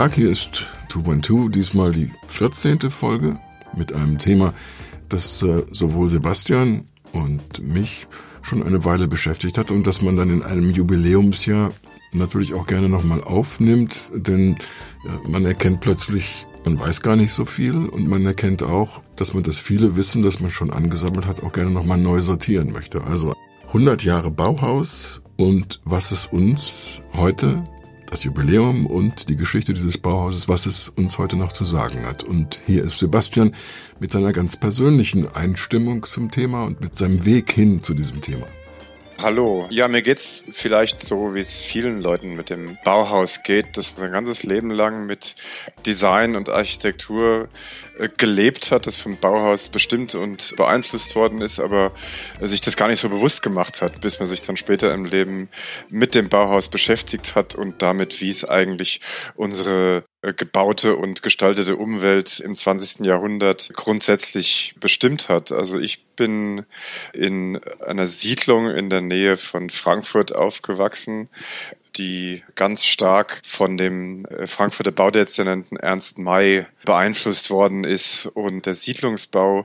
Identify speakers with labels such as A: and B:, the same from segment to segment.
A: Tag, hier ist 212, diesmal die 14. Folge mit einem Thema, das äh, sowohl Sebastian und mich schon eine Weile beschäftigt hat und das man dann in einem Jubiläumsjahr natürlich auch gerne nochmal aufnimmt, denn ja, man erkennt plötzlich, man weiß gar nicht so viel und man erkennt auch, dass man das viele Wissen, das man schon angesammelt hat, auch gerne nochmal neu sortieren möchte. Also 100 Jahre Bauhaus und was es uns heute das Jubiläum und die Geschichte dieses Bauhauses, was es uns heute noch zu sagen hat. Und hier ist Sebastian mit seiner ganz persönlichen Einstimmung zum Thema und mit seinem Weg hin zu diesem Thema.
B: Hallo. Ja, mir geht's vielleicht so, wie es vielen Leuten mit dem Bauhaus geht, dass man sein ganzes Leben lang mit Design und Architektur gelebt hat, das vom Bauhaus bestimmt und beeinflusst worden ist, aber sich das gar nicht so bewusst gemacht hat, bis man sich dann später im Leben mit dem Bauhaus beschäftigt hat und damit, wie es eigentlich unsere äh, gebaute und gestaltete Umwelt im 20. Jahrhundert grundsätzlich bestimmt hat. Also ich bin in einer Siedlung in der Nähe von Frankfurt aufgewachsen, die ganz stark von dem äh, Frankfurter Baudezernenten Ernst May beeinflusst worden ist. Und der Siedlungsbau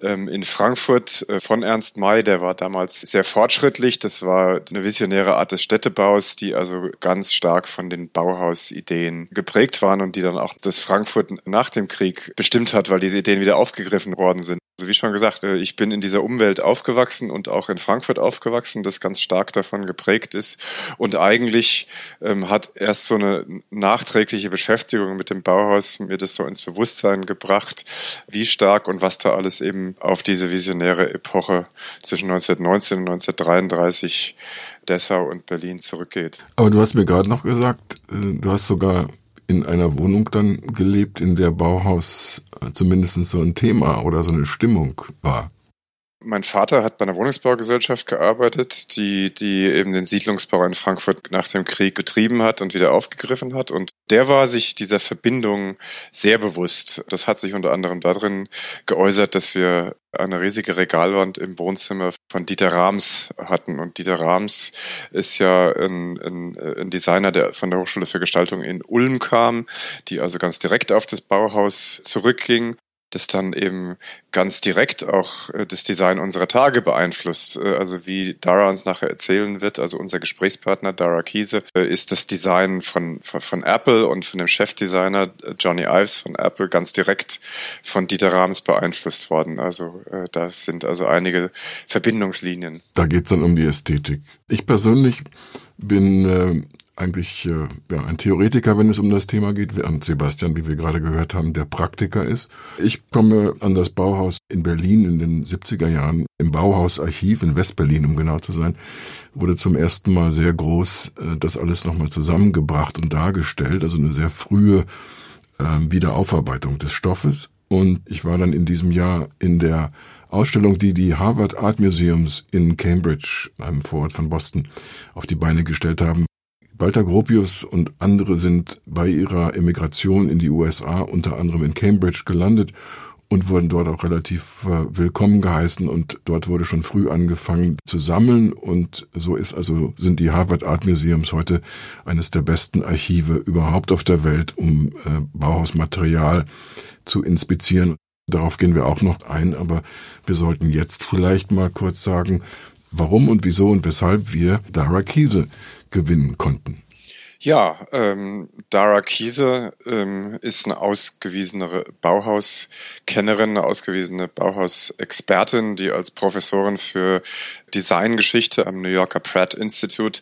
B: ähm, in Frankfurt äh, von Ernst May, der war damals sehr fortschrittlich. Das war eine visionäre Art des Städtebaus, die also ganz stark von den Bauhausideen geprägt waren und die dann auch das Frankfurt nach dem Krieg bestimmt hat, weil diese Ideen wieder aufgegriffen worden sind. Also wie schon gesagt, äh, ich bin in dieser Umwelt aufgewachsen und auch in Frankfurt aufgewachsen, das ganz stark davon geprägt ist. Und eigentlich ähm, hat erst so eine nachträgliche Beschäftigung mit dem Bauhaus mir das so ins Bewusstsein gebracht, wie stark und was da alles eben auf diese visionäre Epoche zwischen 1919 und 1933 Dessau und Berlin zurückgeht.
A: Aber du hast mir gerade noch gesagt, äh, du hast sogar in einer Wohnung dann gelebt, in der Bauhaus äh, zumindest so ein Thema oder so eine Stimmung war.
B: Mein Vater hat bei einer Wohnungsbaugesellschaft gearbeitet, die, die eben den Siedlungsbau in Frankfurt nach dem Krieg betrieben hat und wieder aufgegriffen hat. Und der war sich dieser Verbindung sehr bewusst. Das hat sich unter anderem darin geäußert, dass wir eine riesige Regalwand im Wohnzimmer von Dieter Rams hatten. Und Dieter Rams ist ja ein, ein, ein Designer, der von der Hochschule für Gestaltung in Ulm kam, die also ganz direkt auf das Bauhaus zurückging das dann eben ganz direkt auch äh, das Design unserer Tage beeinflusst. Äh, also wie Dara uns nachher erzählen wird, also unser Gesprächspartner Dara Kiese, äh, ist das Design von, von Apple und von dem Chefdesigner Johnny Ives von Apple ganz direkt von Dieter Rams beeinflusst worden. Also da sind also einige Verbindungslinien.
A: Da geht's dann um die Ästhetik. Ich persönlich bin eigentlich äh, ja, ein Theoretiker, wenn es um das Thema geht, während Sebastian, wie wir gerade gehört haben, der Praktiker ist. Ich komme an das Bauhaus in Berlin in den 70er Jahren, im Bauhausarchiv in Westberlin, um genau zu sein, wurde zum ersten Mal sehr groß äh, das alles nochmal zusammengebracht und dargestellt, also eine sehr frühe äh, Wiederaufarbeitung des Stoffes. Und ich war dann in diesem Jahr in der Ausstellung, die die Harvard Art Museums in Cambridge, einem Vorort von Boston, auf die Beine gestellt haben, Walter Gropius und andere sind bei ihrer Emigration in die USA unter anderem in Cambridge gelandet und wurden dort auch relativ äh, willkommen geheißen und dort wurde schon früh angefangen zu sammeln und so ist also sind die Harvard Art Museums heute eines der besten Archive überhaupt auf der Welt, um äh, Bauhausmaterial zu inspizieren. Darauf gehen wir auch noch ein, aber wir sollten jetzt vielleicht mal kurz sagen, warum und wieso und weshalb wir Dara Kiese gewinnen konnten.
B: Ja, ähm, Dara Kiese ähm, ist eine ausgewiesene Bauhauskennerin, eine ausgewiesene Bauhausexpertin, die als Professorin für Designgeschichte am New Yorker Pratt Institute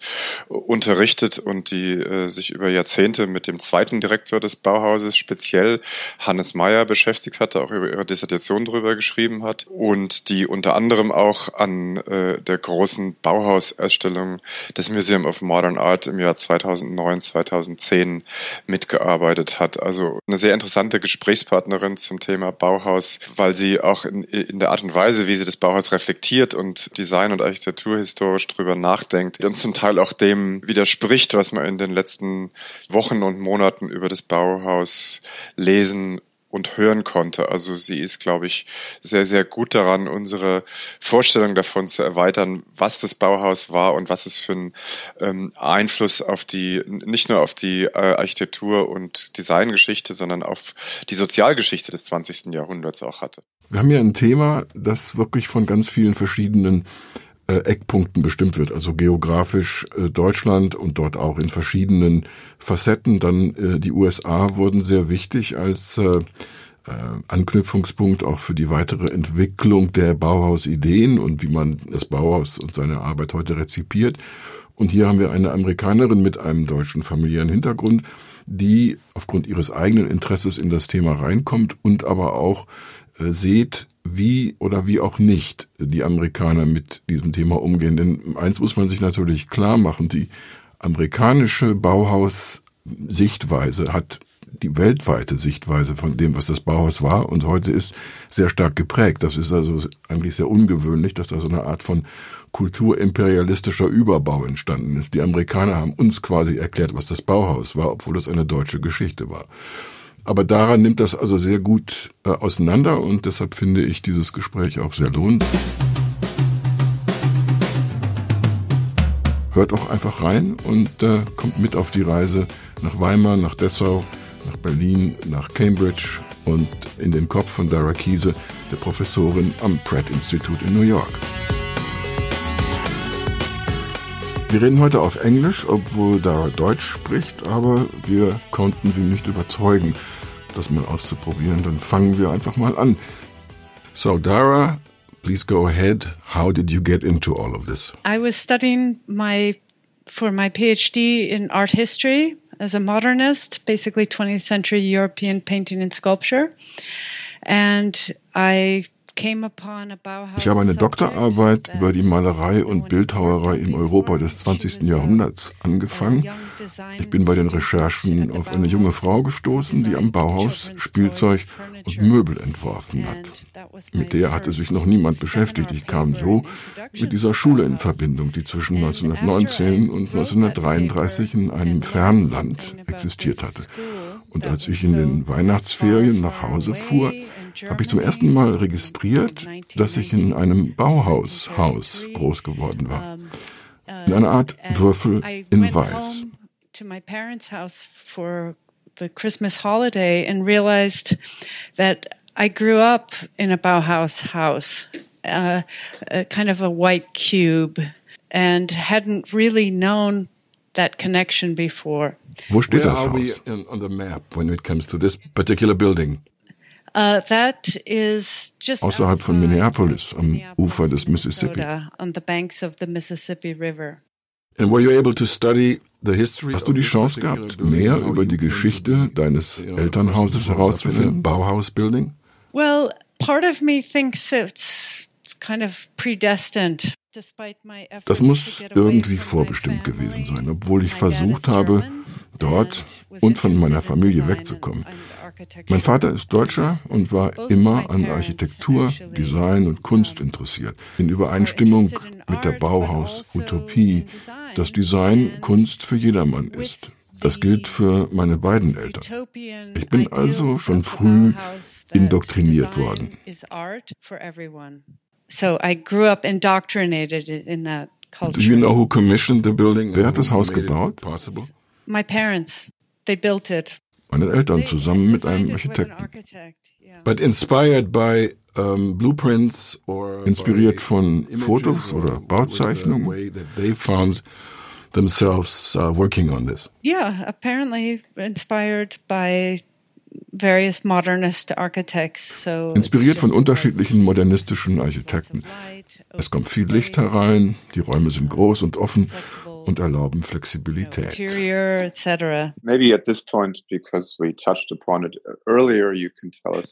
B: unterrichtet und die äh, sich über Jahrzehnte mit dem zweiten Direktor des Bauhauses, speziell Hannes Meyer, beschäftigt hatte, auch über ihre Dissertation darüber geschrieben hat und die unter anderem auch an äh, der großen Bauhausausstellung des Museum of Modern Art im Jahr 2009, 2010 mitgearbeitet hat. Also eine sehr interessante Gesprächspartnerin zum Thema Bauhaus, weil sie auch in, in der Art und Weise, wie sie das Bauhaus reflektiert und Design und und architekturhistorisch drüber nachdenkt und zum Teil auch dem widerspricht, was man in den letzten Wochen und Monaten über das Bauhaus lesen und hören konnte. Also sie ist, glaube ich, sehr, sehr gut daran, unsere Vorstellung davon zu erweitern, was das Bauhaus war und was es für einen ähm, Einfluss auf die, nicht nur auf die äh, Architektur und Designgeschichte, sondern auf die Sozialgeschichte des 20. Jahrhunderts auch hatte.
A: Wir haben hier ein Thema, das wirklich von ganz vielen verschiedenen äh, Eckpunkten bestimmt wird, also geografisch äh, Deutschland und dort auch in verschiedenen Facetten. Dann äh, die USA wurden sehr wichtig als äh, äh, Anknüpfungspunkt auch für die weitere Entwicklung der Bauhausideen und wie man das Bauhaus und seine Arbeit heute rezipiert. Und hier haben wir eine Amerikanerin mit einem deutschen familiären Hintergrund, die aufgrund ihres eigenen Interesses in das Thema reinkommt und aber auch äh, seht, wie oder wie auch nicht die Amerikaner mit diesem Thema umgehen. Denn eins muss man sich natürlich klar machen, die amerikanische Bauhaus-Sichtweise hat die weltweite Sichtweise von dem, was das Bauhaus war und heute ist, sehr stark geprägt. Das ist also eigentlich sehr ungewöhnlich, dass da so eine Art von kulturimperialistischer Überbau entstanden ist. Die Amerikaner haben uns quasi erklärt, was das Bauhaus war, obwohl es eine deutsche Geschichte war. Aber daran nimmt das also sehr gut äh, auseinander und deshalb finde ich dieses Gespräch auch sehr lohnend. Hört auch einfach rein und äh, kommt mit auf die Reise nach Weimar, nach Dessau, nach Berlin, nach Cambridge und in den Kopf von Dara Kiese, der Professorin am Pratt Institute in New York. Wir reden heute auf Englisch, obwohl Dara Deutsch spricht, aber wir konnten sie nicht überzeugen, das mal auszuprobieren. Dann fangen wir einfach mal an. So, Dara, please go ahead. How did you get into all of this?
C: I was studying my for my PhD in art history as a modernist, basically 20th century European painting and sculpture. And I
A: Ich habe eine Doktorarbeit über die Malerei und Bildhauerei im Europa des 20. Jahrhunderts angefangen. Ich bin bei den Recherchen auf eine junge Frau gestoßen, die am Bauhaus Spielzeug und Möbel entworfen hat. Mit der hatte sich noch niemand beschäftigt. Ich kam so mit dieser Schule in Verbindung, die zwischen 1919 und 1933 in einem fernen Land existiert hatte. Und als ich in den Weihnachtsferien nach Hause fuhr, habe ich zum ersten Mal registriert, dass ich in einem Bauhaushaus groß geworden war. In einer Art Würfel in Weiß.
C: the Christmas holiday and realized that I grew up in a Bauhaus house, uh, a kind of a white cube, and hadn't really known that connection before.
A: Wo steht das Haus? on the map when it comes to this particular building?
C: Uh, that is just
A: Außerhalb von Minneapolis, am Ufer des Mississippi.
C: On the banks of the Mississippi River.
A: And were you able to study the history Hast du die Chance gehabt, mehr über die Geschichte deines Elternhauses herauszufinden? Bauhaus Building?
C: Well, part of me thinks it's kind of predestined.
A: Das muss irgendwie vorbestimmt gewesen sein, obwohl ich versucht habe, dort und von meiner Familie wegzukommen. Mein Vater ist Deutscher und war immer an Architektur, Design und Kunst interessiert, in Übereinstimmung mit der Bauhaus-Utopie, dass Design Kunst für jedermann ist. Das gilt für meine beiden Eltern. Ich bin also schon früh indoktriniert worden.
C: So I grew up indoctrinated in that culture.
A: Do you know who commissioned the building? Wer hat das Haus gebaut?
C: My parents. They built it.
A: Meine Eltern zusammen mit einem Architekten. But inspired by um, blueprints or inspiriert von Fotos oder Bauzeichnungen, they found themselves uh, working on this.
C: Yeah, apparently inspired by various modernist architects. So
A: Inspiriert von unterschiedlichen modernistischen Architekten. Es kommt viel Licht herein, die Räume sind groß und offen und erlauben Flexibilität.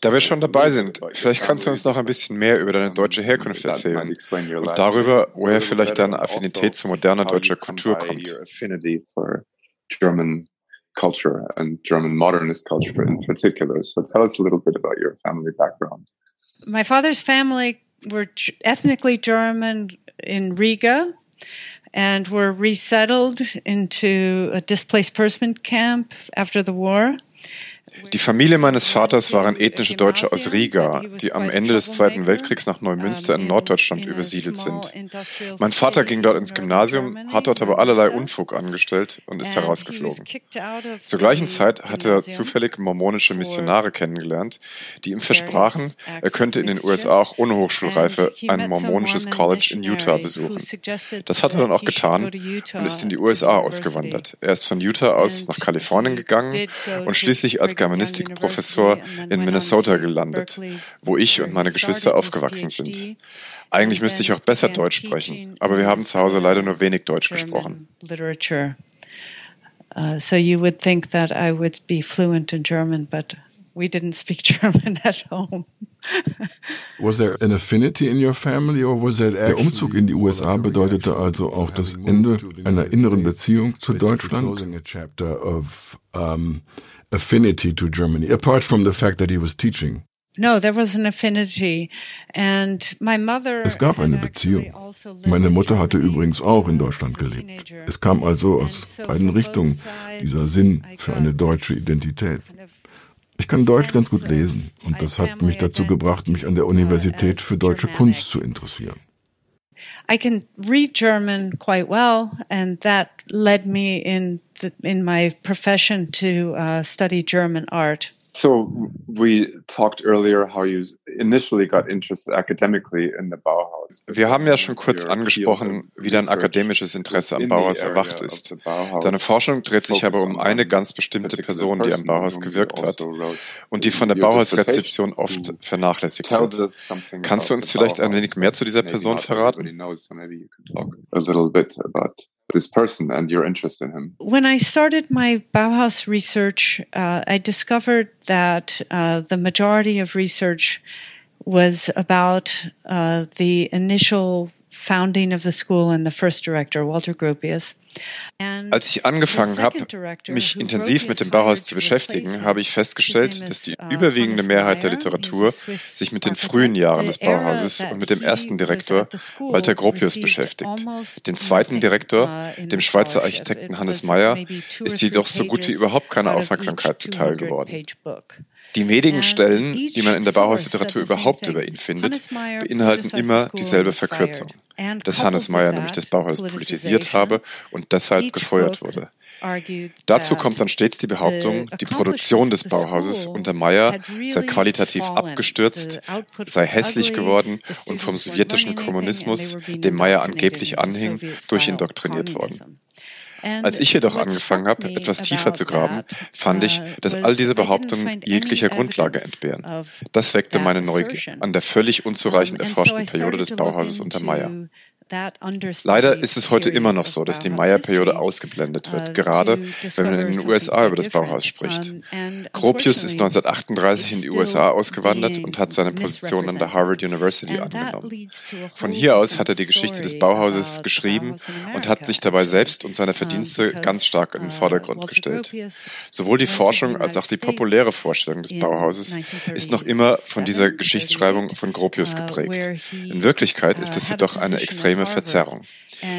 B: Da wir schon dabei sind, vielleicht kannst du uns noch ein bisschen mehr über deine deutsche Herkunft erzählen und darüber, woher vielleicht deine Affinität zu moderner deutscher Kultur kommt.
D: German culture and German modernist culture in particular. So tell us a little bit about your family background.
C: My father's family were ethnically German in Riga and were resettled into a displaced person camp after the war.
B: Die Familie meines Vaters waren ethnische Deutsche aus Riga, die am Ende des Zweiten Weltkriegs nach Neumünster in Norddeutschland übersiedelt sind. Mein Vater ging dort ins Gymnasium, hat dort aber allerlei Unfug angestellt und ist herausgeflogen. Zur gleichen Zeit hatte er zufällig mormonische Missionare kennengelernt, die ihm versprachen, er könnte in den USA auch ohne Hochschulreife ein mormonisches College in Utah besuchen. Das hat er dann auch getan und ist in die USA ausgewandert. Er ist von Utah aus nach Kalifornien gegangen und schließlich als Germanistikprofessor in Minnesota gelandet, wo ich und meine Geschwister aufgewachsen sind. Eigentlich müsste ich auch besser Deutsch sprechen, aber wir haben zu Hause leider nur wenig Deutsch gesprochen.
C: Uh, so you would think that I would be fluent in German, but we didn't speak German at home.
A: was there an affinity in your family or was that Der Umzug in die USA bedeutete also auch das Ende einer inneren Beziehung zu Deutschland. Affinity to Germany, apart from the fact that he was teaching.
C: No, there was an affinity. And my mother
A: es gab eine Beziehung. Meine Mutter hatte übrigens auch in Deutschland gelebt. Es kam also aus beiden Richtungen dieser Sinn für eine deutsche Identität. Ich kann Deutsch ganz gut lesen und das hat mich dazu gebracht, mich an der Universität für deutsche Kunst zu interessieren.
C: I can read German quite well, and that led me in the, in my profession to uh, study German art.
D: So we talked earlier how you initially got interested academically in the Bauhaus.
B: Wir haben ja schon kurz angesprochen, wie dein akademisches Interesse am Bauhaus erwacht ist. Deine Forschung dreht sich aber um eine ganz bestimmte Person, die am Bauhaus gewirkt hat also und die von der Bauhausrezeption oft vernachlässigt wird. Kannst du uns vielleicht ein wenig mehr zu dieser Person verraten?
D: This person and your interest in him?
C: When I started my Bauhaus research, uh, I discovered that uh, the majority of research was about uh, the initial founding of the school and the first director, Walter Gropius.
B: Als ich angefangen habe, mich intensiv mit dem Bauhaus zu beschäftigen, habe ich festgestellt, dass die uh, überwiegende Mehrheit der Literatur sich mit den frühen Jahren des Bauhauses und mit dem ersten Direktor Walter Gropius beschäftigt. Dem zweiten Direktor, uh, dem Schweizer Architekten Hannes Meyer, ist jedoch so gut wie überhaupt keine Aufmerksamkeit zuteil geworden. Die wenigen Stellen, die man in der Bauhausliteratur überhaupt über ihn findet, beinhalten immer dieselbe Verkürzung, dass Hannes Meyer nämlich das Bauhaus politisiert habe und deshalb gefeuert wurde. Dazu kommt dann stets die Behauptung, die Produktion des Bauhauses unter Meyer sei qualitativ abgestürzt, sei hässlich geworden und vom sowjetischen Kommunismus, dem Meyer angeblich anhing, durchindoktriniert worden. Als ich jedoch angefangen habe, etwas tiefer zu graben, fand ich, uh, dass all diese Behauptungen jeglicher Grundlage entbehren. Das weckte meine Neugier an der völlig unzureichend erforschten Periode des Bauhauses unter Meyer. Leider ist es heute immer noch so, dass die Meyer-Periode ausgeblendet wird, uh, gerade wenn man in den USA über das Bauhaus spricht. Gropius ist 1938 in die USA ausgewandert und hat seine Position an der Harvard University angenommen. Von hier aus hat er die Geschichte des Bauhauses geschrieben und hat sich dabei selbst und seine Verdienste ganz stark in den uh, Vordergrund gestellt. Sowohl die Forschung als auch die populäre Vorstellung des Bauhauses ist noch immer von dieser Geschichtsschreibung von Gropius uh, geprägt. In Wirklichkeit ist es jedoch eine extreme extreme Verzerrung.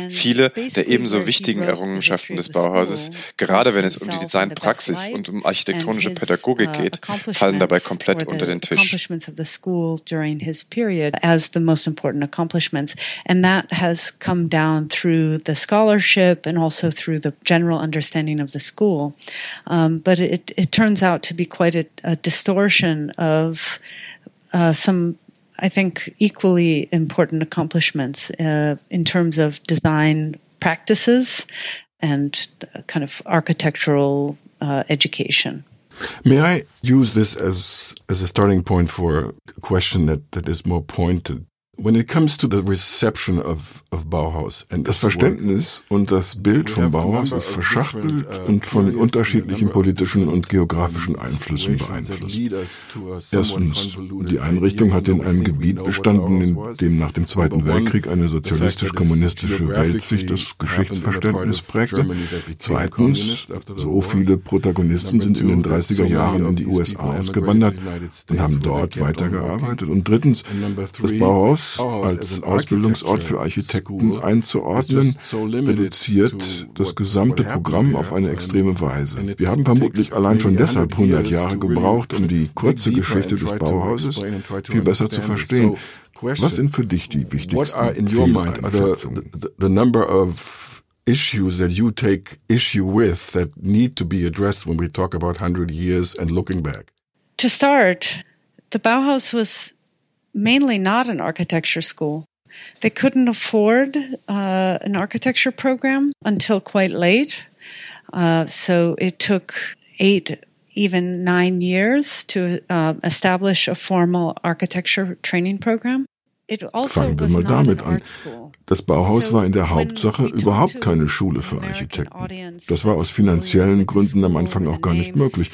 B: Viele der ebenso wichtigen Errungenschaften des Bauhauses, gerade wenn es um die Designpraxis und um architektonische Pädagogik uh, geht, fallen dabei komplett unter den Tisch.
C: as the most important accomplishments. And that has come down through the scholarship and also through the general understanding of the school. Um, but it, it turns out to be quite a, a distortion of uh, some I think, equally important accomplishments uh, in terms of design practices and kind of architectural uh, education.
A: May I use this as as a starting point for a question that, that is more pointed when it comes to the reception of, of Bauhaus, das Verständnis und das Bild vom Bauhaus ist verschachtelt uh, und von unterschiedlichen politischen und geografischen Einflüssen beeinflusst. Erstens, die Einrichtung hat in einem Gebiet bestanden, in dem nach dem Zweiten Weltkrieg eine sozialistisch-kommunistische Weltsicht das Geschichtsverständnis prägte. Zweitens, so viele Protagonisten sind in den 30er Jahren in die USA ausgewandert und haben dort weitergearbeitet. Und drittens, das Bauhaus als Ausbildungsort für Architekten einzuordnen, reduziert das gesamte Programm auf eine extreme Weise. Wir haben vermutlich allein schon deshalb 100 Jahre gebraucht, um die kurze Geschichte des Bauhauses viel besser zu verstehen. Was sind für dich die wichtigsten Fehleinschätzungen? The number of issues that you take issue with that need to be addressed when we talk about 100 years and looking back?
C: To start, the Bauhaus was mainly not an architecture school. They couldn't afford uh, an architecture program until quite late. Uh, so it took eight, even nine years to uh, establish a formal architecture training program. Also
A: Fangen wir mal damit an. Das Bauhaus war in der Hauptsache überhaupt keine Schule für Architekten. Das war aus finanziellen Gründen am Anfang auch gar nicht möglich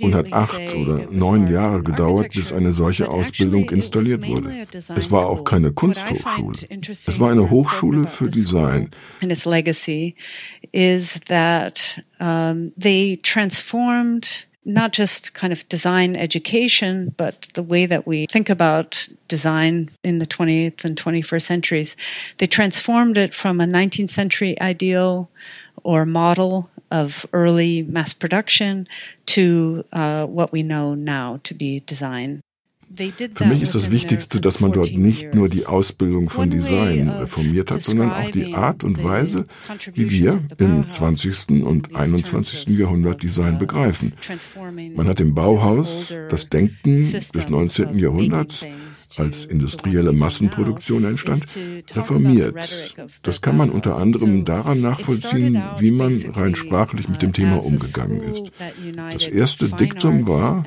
A: und hat acht oder neun Jahre gedauert, bis eine solche Ausbildung installiert wurde. Es war auch keine Kunsthochschule. Es war eine Hochschule für Design.
C: Is that um, they transformed not just kind of design education, but the way that we think about design in the 20th and 21st centuries. They transformed it from a 19th century ideal or model of early mass production to uh, what we know now to be design.
A: Für mich ist das Wichtigste, dass man dort nicht nur die Ausbildung von Design reformiert hat, sondern auch die Art und Weise, wie wir im 20. und 21. Jahrhundert Design begreifen. Man hat im Bauhaus das Denken des 19. Jahrhunderts, als industrielle Massenproduktion entstand, reformiert. Das kann man unter anderem daran nachvollziehen, wie man rein sprachlich mit dem Thema umgegangen ist. Das erste Diktum war,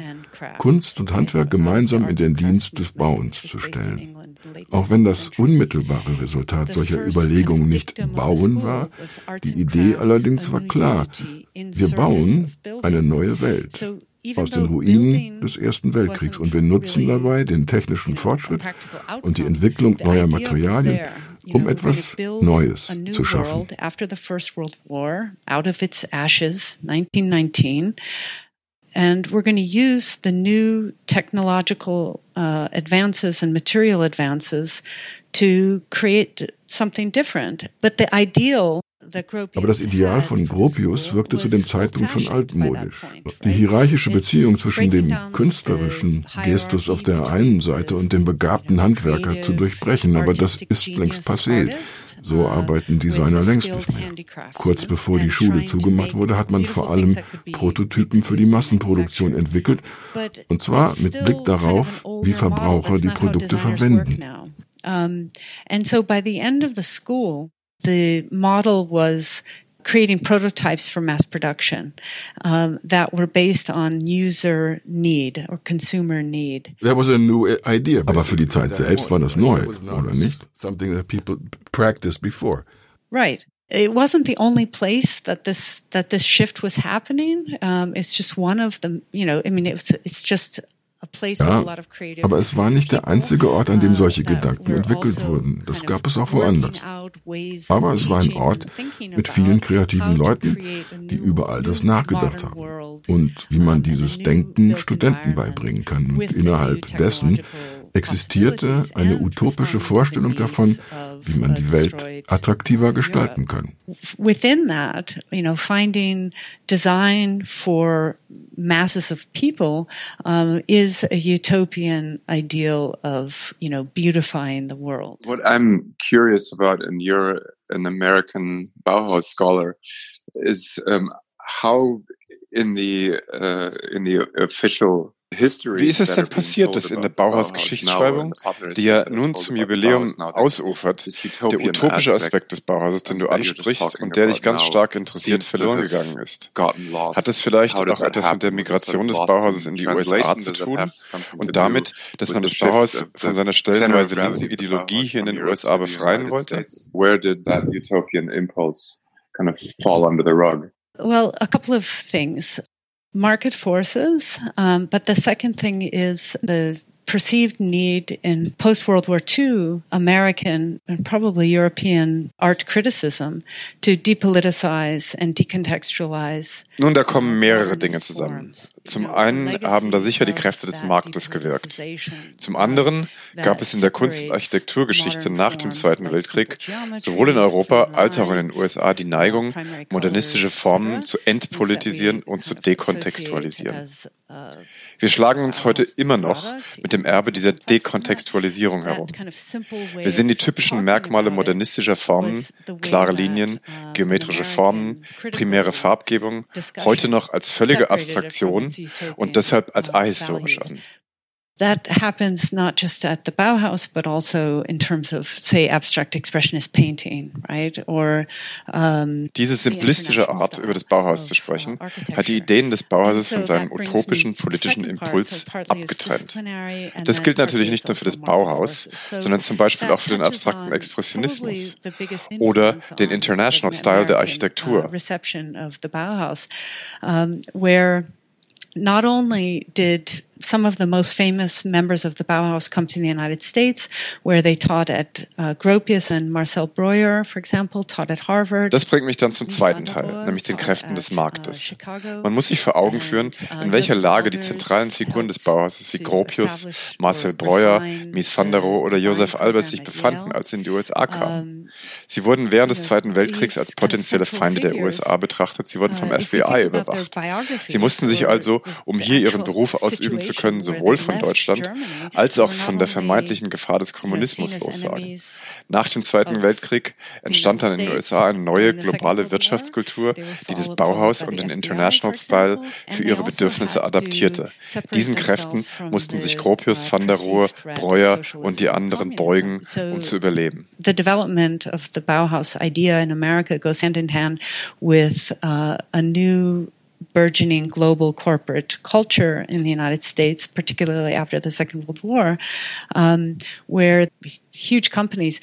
A: Kunst und Handwerk gemeinsam in den Dienst des Bauens zu stellen. Auch wenn das unmittelbare Resultat solcher Überlegungen nicht Bauen war, die Idee allerdings war klar. Wir bauen eine neue Welt aus den Ruinen des Ersten Weltkriegs und wir nutzen dabei den technischen Fortschritt und die Entwicklung neuer Materialien, um etwas Neues zu schaffen.
C: And we're going to use the new technological uh, advances and material advances to create something different. But the ideal
A: Aber das Ideal von Gropius wirkte zu dem Zeitpunkt schon altmodisch. Die hierarchische Beziehung zwischen dem künstlerischen Gestus auf der einen Seite und dem begabten Handwerker zu durchbrechen, aber das ist längst passé. So arbeiten Designer längst nicht mehr. Kurz bevor die Schule zugemacht wurde, hat man vor allem Prototypen für die Massenproduktion entwickelt, und zwar mit Blick darauf, wie Verbraucher die Produkte verwenden. Um, and so by the end of the school, the model was creating prototypes for mass production um, that were based on user need or consumer need. That was a new idea. Aber für die Zeit selbst war das neu, oder nicht? Something that people practiced before.
C: Right. It wasn't the only place that this that this shift was happening. Um, it's just one of the, you know, I mean, it's it's just
A: Ja, aber es war nicht der einzige Ort, an dem solche Gedanken entwickelt also wurden. Das gab es auch woanders. Aber es war ein Ort mit vielen kreativen Leuten, die über all das nachgedacht haben und wie man dieses Denken Studenten beibringen kann. Und innerhalb dessen existierte eine utopische Vorstellung davon, wie man die Welt attraktiver gestalten kann.
C: Within that, you know, finding design for masses of people um, is a utopian ideal of, you know, beautifying the world.
D: What I'm curious about, and you're an American Bauhaus scholar, is um, how in the uh, in the official
B: Wie ist es denn passiert, dass in der Bauhaus-Geschichtsschreibung, die ja nun zum Jubiläum ausufert, der utopische Aspekt des Bauhauses, den du ansprichst und der dich ganz stark interessiert, verloren gegangen ist? Hat es vielleicht auch etwas mit der Migration des Bauhauses in die USA zu tun und damit, dass man das Bauhaus von seiner stellenweise linken Ideologie hier in den USA befreien wollte?
D: Where did that utopian impulse kind of fall under the rug?
C: Well, a couple of things. Market forces. Um, but the second thing is the perceived need in post World War II American and probably European art criticism to depoliticize and decontextualize.
B: Nun, da kommen mehrere Dinge zusammen. Zum einen haben da sicher die Kräfte des Marktes gewirkt. Zum anderen gab es in der Kunst- und Architekturgeschichte nach dem Zweiten Weltkrieg sowohl in Europa als auch in den USA die Neigung, modernistische Formen zu entpolitisieren und zu dekontextualisieren. Wir schlagen uns heute immer noch mit dem Erbe dieser Dekontextualisierung herum. Wir sehen die typischen Merkmale modernistischer Formen, klare Linien, geometrische Formen, primäre Farbgebung, heute noch als völlige Abstraktion und deshalb als ahistorisch an.
C: That happens not just at the Bauhaus, but also in terms of, say, abstract expressionist painting, right? Or um,
B: diese simplistische Art, über das Bauhaus zu sprechen, hat die Ideen des Bauhauses von seinem utopischen politischen Impuls abgetrennt. Das gilt natürlich nicht nur für das Bauhaus, sondern zum Beispiel auch für den abstrakten Expressionismus oder den International Style der Architektur.
C: Reception of the Bauhaus, where not only did some of the most famous members of the Bauhaus come to the United States, where they taught at uh, Gropius and Marcel Breuer, for example, taught at Harvard.
B: Das bringt mich dann zum zweiten Teil, nämlich den Kräften des Marktes. Man muss sich vor Augen führen, in welcher Lage die zentralen Figuren des Bauhauses wie Gropius, Marcel Breuer, Mies van der Rohe oder Josef Albers sich befanden, als sie in die USA kamen. Sie wurden während des Zweiten Weltkriegs als potenzielle Feinde der USA betrachtet. Sie wurden vom FBI überwacht. Sie mussten sich also, um hier ihren Beruf ausüben zu können, sowohl von Deutschland als auch von der vermeintlichen Gefahr des Kommunismus lossagen. Nach dem Zweiten Weltkrieg entstand dann in den USA eine neue globale Wirtschaftskultur, die das Bauhaus und den International Style für ihre Bedürfnisse adaptierte. Diesen Kräften mussten sich Gropius, Van der Rohe, Breuer und die anderen beugen, um zu überleben.
C: The development of the Bauhaus idea in America goes hand in hand with uh, a new burgeoning global corporate culture in the United States, particularly after the Second World War, um, where huge companies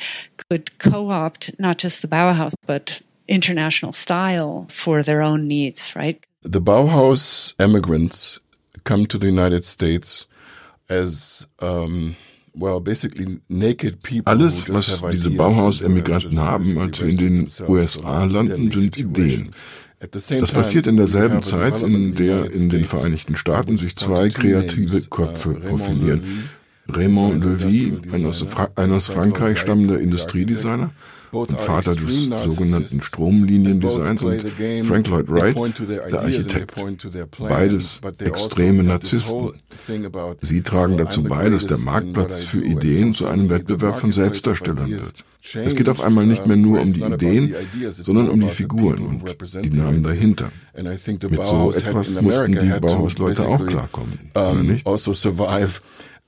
C: could co opt not just the Bauhaus, but international style for their own needs, right?
A: The Bauhaus immigrants come to the United States as um, well, basically naked people. Alles, was diese Bauhaus-Emigranten haben, als sie in den USA landen, sind Ideen. Das passiert in derselben Zeit, in der in den Vereinigten Staaten sich zwei kreative Köpfe profilieren. Raymond Levy, ein aus, Fra ein aus Frankreich stammender Industriedesigner und Vater des sogenannten Stromliniendesigns und Frank Lloyd Wright, der Architekt. Beides extreme Narzissten. Sie tragen dazu bei, dass der Marktplatz für Ideen zu einem Wettbewerb von Selbstdarstellern wird. Es geht auf einmal nicht mehr nur um die Ideen, sondern um die Figuren und die Namen dahinter. Mit so etwas mussten die Bauhausleute auch klarkommen, oder nicht?
E: Also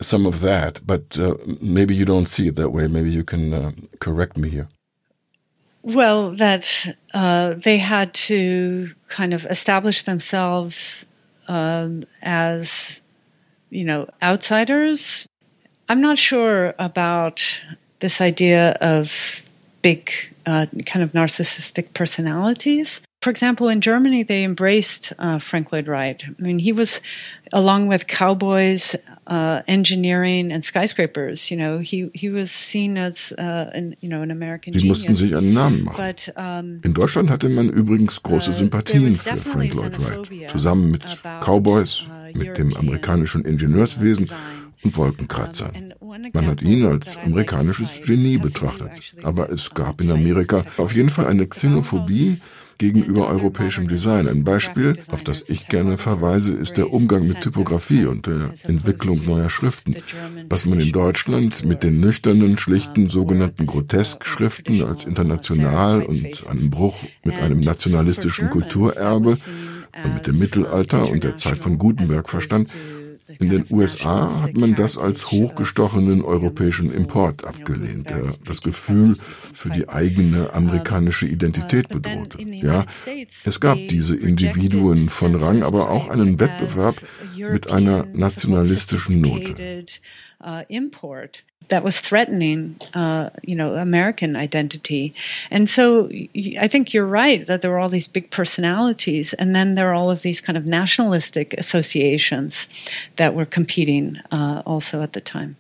E: some of that, but uh, maybe you don't see it that way. Maybe you can uh, correct me here.
C: Well, that uh, they had to kind of establish themselves um, as, you know, outsiders. I'm not sure about this idea of big, uh, kind of narcissistic personalities. For example, in Germany, they embraced uh, Frank Lloyd Wright. I mean, he was, along with cowboys, uh, engineering, and skyscrapers. You know, he he was seen as uh, an you know an American.
A: Sie
C: genius.
A: mussten sich einen Namen machen.
C: But, um,
A: In Deutschland hatte man übrigens große
C: Uh,
A: Sympathien für Frank Lloyd Wright, zusammen mit
C: about,
A: Cowboys,
C: uh,
A: mit dem amerikanischen Ingenieurswesen und Wolkenkratzern.
C: Um,
A: Man hat ihn als
C: that I like
A: amerikanisches Genie
C: has to do
A: betrachtet. Aber es
C: uh,
A: gab in. Amerika auf jeden Fall eine Xenophobie gegenüber europäischem Design. Ein Beispiel, auf das ich gerne verweise, ist der Umgang mit Typografie und der Entwicklung neuer Schriften. Was man in Deutschland mit den nüchternen, schlichten, sogenannten Grotesk-Schriften als international und einem Bruch mit einem nationalistischen Kulturerbe und mit dem Mittelalter und der Zeit von Gutenberg verstand, in den USA hat man das als hochgestochenen europäischen Import abgelehnt, der das Gefühl für die eigene amerikanische Identität bedrohte. Ja, es gab diese Individuen von Rang, aber auch einen Wettbewerb mit einer nationalistischen Note.
C: Import that was threatening, uh, you know, American identity. And so I think you're right that there were all these big personalities, and then there are all of these kind of nationalistic associations that were competing uh, also at the time.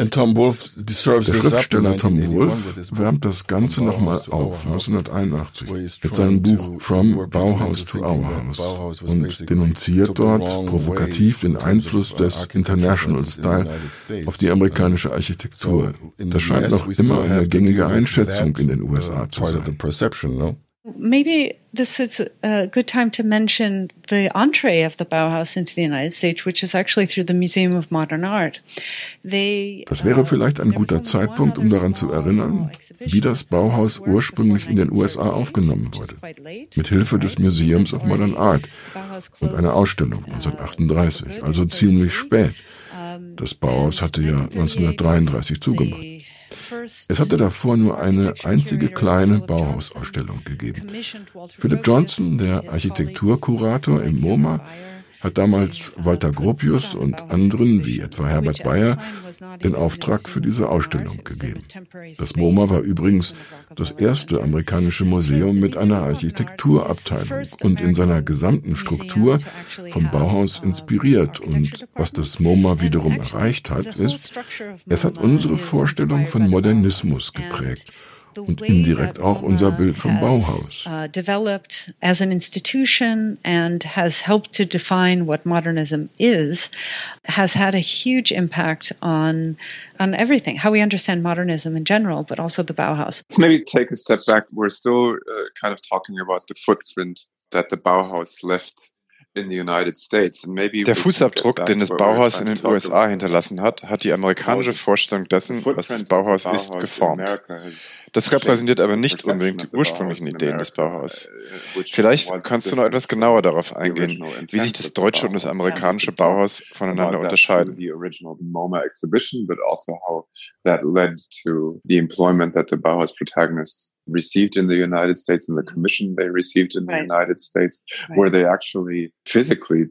E: And Tom Wolfe
A: Der
E: this up in
A: Schriftsteller Tom
E: 1981
A: Wolfe
E: with his
A: wärmt das Ganze nochmal auf,
E: Our House,
A: 1981,
E: where he's
A: mit seinem Buch From Bauhaus to Our House und denunziert dort provokativ den
E: in
A: Einfluss
E: uh,
A: des International
E: in
A: Style auf die amerikanische Architektur.
E: In
A: Das scheint noch immer eine gängige Einschätzung in den
E: uh,
A: USA zu
E: of the
A: sein.
C: Maybe this is a good time to mention the entree of the Bauhaus into the United States, which is actually through the Museum of Modern Art. They,
A: Das wäre
C: uh,
A: vielleicht ein guter Zeitpunkt, um daran zu erinnern, wie das
C: Bauhaus
A: ursprünglich in den USA
C: 1938,
A: aufgenommen wurde. Mit Hilfe des? Museums of Modern Art und einer Ausstellung
C: uh,
A: 1938, also ziemlich spät. Das Bauhaus hatte ja 1933 zugemacht. Es hatte davor nur eine einzige kleine Bauhausausstellung gegeben. Philip Johnson, der Architekturkurator im MoMA, hat damals Walter Gropius und anderen, wie etwa Herbert Bayer, den Auftrag für diese Ausstellung gegeben. Das MoMA war übrigens das erste amerikanische Museum mit einer Architekturabteilung und in seiner gesamten Struktur vom Bauhaus inspiriert. Und was das MoMA wiederum erreicht hat, ist, es hat unsere Vorstellung von Modernismus geprägt und indirekt auch unser Bild vom Bauhaus.
C: Uh, developed as an institution and has helped to define what modernism is, has had a huge impact on on everything, how we understand modernism in general, but also the Bauhaus.
D: Let's maybe take a step back. We're still uh, kind of talking about the footprint that the Bauhaus left in the United States. And maybe
B: Der Fußabdruck, den das Bauhaus in den USA hinterlassen hat, hat die amerikanische Vorstellung dessen, was das Bauhaus ist, geformt. Das repräsentiert aber nicht unbedingt die ursprünglichen Ideen des Bauhaus. Vielleicht kannst du noch etwas genauer darauf eingehen, wie sich das deutsche und das amerikanische Bauhaus voneinander unterscheiden.
D: The original MoMA exhibition, but also how that led to the employment that the Bauhaus protagonists received in the United States and the commission they received in the
C: Right.
D: United States, where they actually physically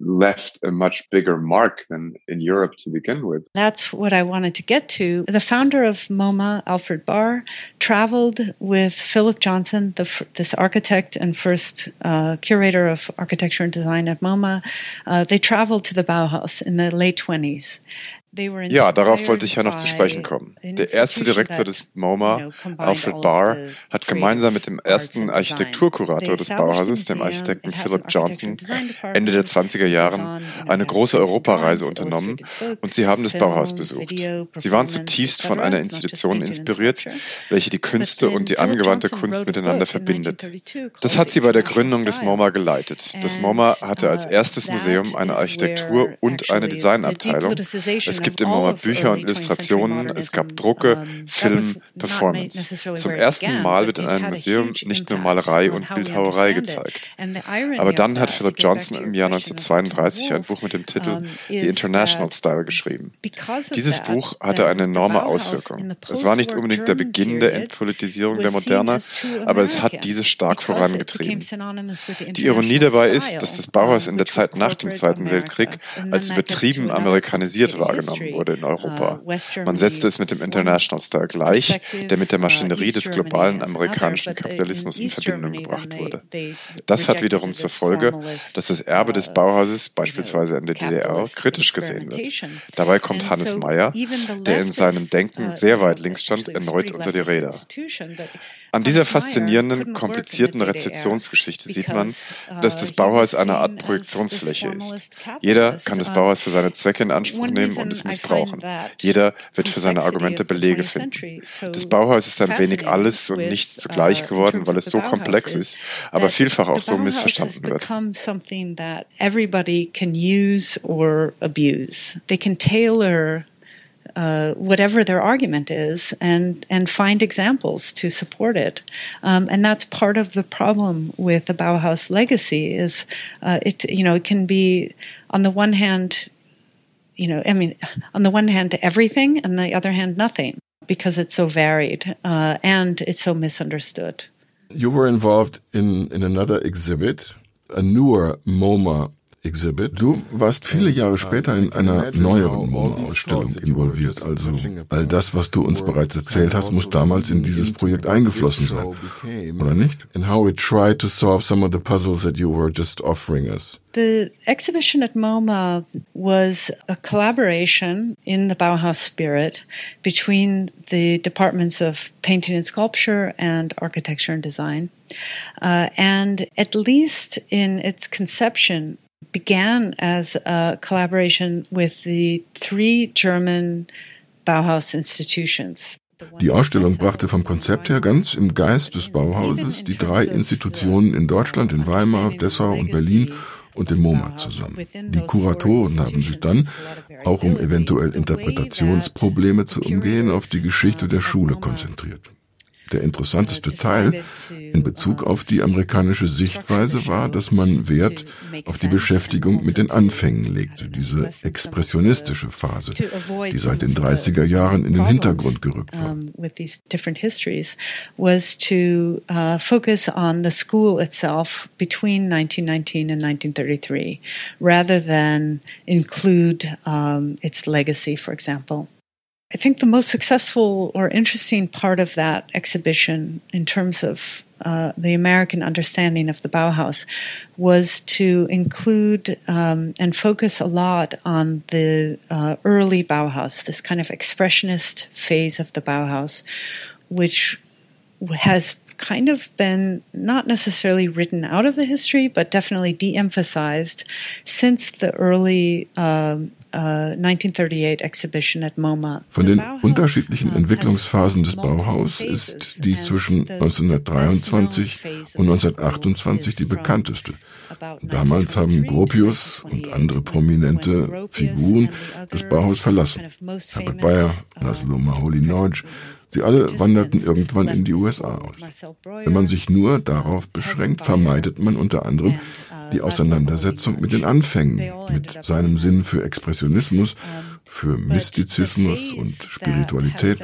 D: left a much bigger mark than in Europe to begin with.
C: That's what I wanted to get to. The founder of MoMA, Alfred Barr, traveled with Philip Johnson, the, this architect and first uh, curator of architecture and design at MoMA. Uh, they traveled to the Bauhaus in the late 20s.
B: Ja, darauf wollte ich ja noch zu sprechen kommen. Der erste Direktor des MoMA, Alfred Barr, hat gemeinsam mit dem ersten. Architekturkurator des Bauhauses, dem. Architekten Philip Johnson. Ende der 20er Jahren
C: Goes on, you know,
B: eine große Europareise
C: drawings,
B: unternommen und sie haben das Bauhaus besucht. Sie waren zutiefst von einer Institution inspiriert, welche die Künste und die angewandte Kunst miteinander verbindet.
C: 1932
B: Das hat sie bei der Gründung des. MoMA geleitet. Das MoMA hatte als
C: uh,
B: erstes Museum eine Architektur und eine Designabteilung. Es gibt
C: of
B: im
C: all
B: MoMA
C: of
B: Bücher und
C: early 20th century
B: Illustrationen, es gab Drucke, Film, Performance. Zum ersten Mal wird in einem Museum nicht nur Malerei und Bildhauerei gezeigt. Aber dann hat Philip Johnson im Jahr
C: question of Tom
B: 1932 ein Buch mit dem Titel The International Style geschrieben. Dieses Buch hatte eine enorme Auswirkung. Es war nicht unbedingt der Beginn der Entpolitisierung der Moderne, aber es hat diese stark vorangetrieben. Die Ironie dabei ist, dass das Bauhaus in der Zeit nach dem Zweiten. Weltkrieg als übertrieben amerikanisiert wahrgenommen
C: history.
B: wurde in Europa.
C: West
B: Man setzte es mit dem International Style gleich, der mit der
C: uh,
B: Maschinerie des globalen amerikanischen Kapitalismus in Verbindung gebracht wurde. Das hat wiederum zur Folge, dass das Erbe des
C: uh,
B: Bauhauses beispielsweise in der DDR kritisch gesehen wird. Dabei kommt Hannes Meyer, der in seinem Denken
C: uh,
B: sehr weit links stand, erneut unter die Räder. An dieser faszinierenden, komplizierten Rezeptionsgeschichte sieht man,
C: uh,
B: dass das Bauhaus eine Art Projektionsfläche ist. Jeder kann das
C: Uh,
B: Bauhaus für seine Zwecke in Anspruch nehmen und es missbrauchen. Jeder wird für seine Argumente Belege
C: 20th
B: finden. Das Bauhaus ist ein wenig alles und nichts
C: uh,
B: zugleich geworden, weil es so komplex
C: is
B: ist, aber vielfach auch so missverstanden wird.
C: everybody can use or abuse. They can tailor uh, whatever their argument is and and find examples to support it um, and that's part of the problem with the Bauhaus legacy is uh, it you know it can be on the one hand you know I mean on the one hand everything and the other hand nothing because it's so varied uh, and it's so misunderstood
A: You were involved in, in another exhibit, a newer MoMA. Du warst viele Jahre später in einer neueren MoMA-Ausstellung involviert. Also all das, was du uns bereits erzählt hast, muss damals in dieses Projekt eingeflossen sein, oder nicht? And how it tried to solve some of the puzzles that you were just offering us.
C: The exhibition at MoMA was a collaboration in the Bauhaus spirit between the departments of painting and sculpture and architecture and design. Uh, and at least in its conception, began as a collaboration with the three German Bauhaus institutions.
A: Die Ausstellung brachte vom Konzept her ganz im Geist des Bauhauses die drei Institutionen in Deutschland, in Weimar, Dessau und Berlin und dem MoMA zusammen. Die Kuratoren haben sich dann, auch um eventuell Interpretationsprobleme zu umgehen, auf die Geschichte der Schule konzentriert. Der interessanteste Teil in Bezug auf die amerikanische Sichtweise war, dass man Wert auf die Beschäftigung mit den Anfängen legte, diese expressionistische Phase, die seit den 30er Jahren in den Hintergrund gerückt war.
C: was to uh, focus on the school itself between 1919 and 1933 rather than include um, its legacy, for example. I think the most successful or interesting part of that exhibition, in terms of uh, the American understanding of the Bauhaus, was to include um, and focus a lot on the uh, early Bauhaus, this kind of expressionist phase of the Bauhaus, which has kind of been not necessarily written out of the history, but definitely de emphasized since the early um, uh, 1938 exhibition at MoMA.
A: Von den unterschiedlichen Entwicklungsphasen des Bauhaus ist die zwischen 1923 und 1928 die bekannteste. Damals haben Gropius und andere prominente Figuren das Bauhaus verlassen. Herbert Bayer, Laszlo Maholi-Norge, Sie alle wanderten irgendwann in die USA aus. Wenn man sich nur darauf beschränkt, vermeidet man unter anderem die Auseinandersetzung mit den Anfängen, mit seinem Sinn für Expressionismus, für Mystizismus und Spiritualität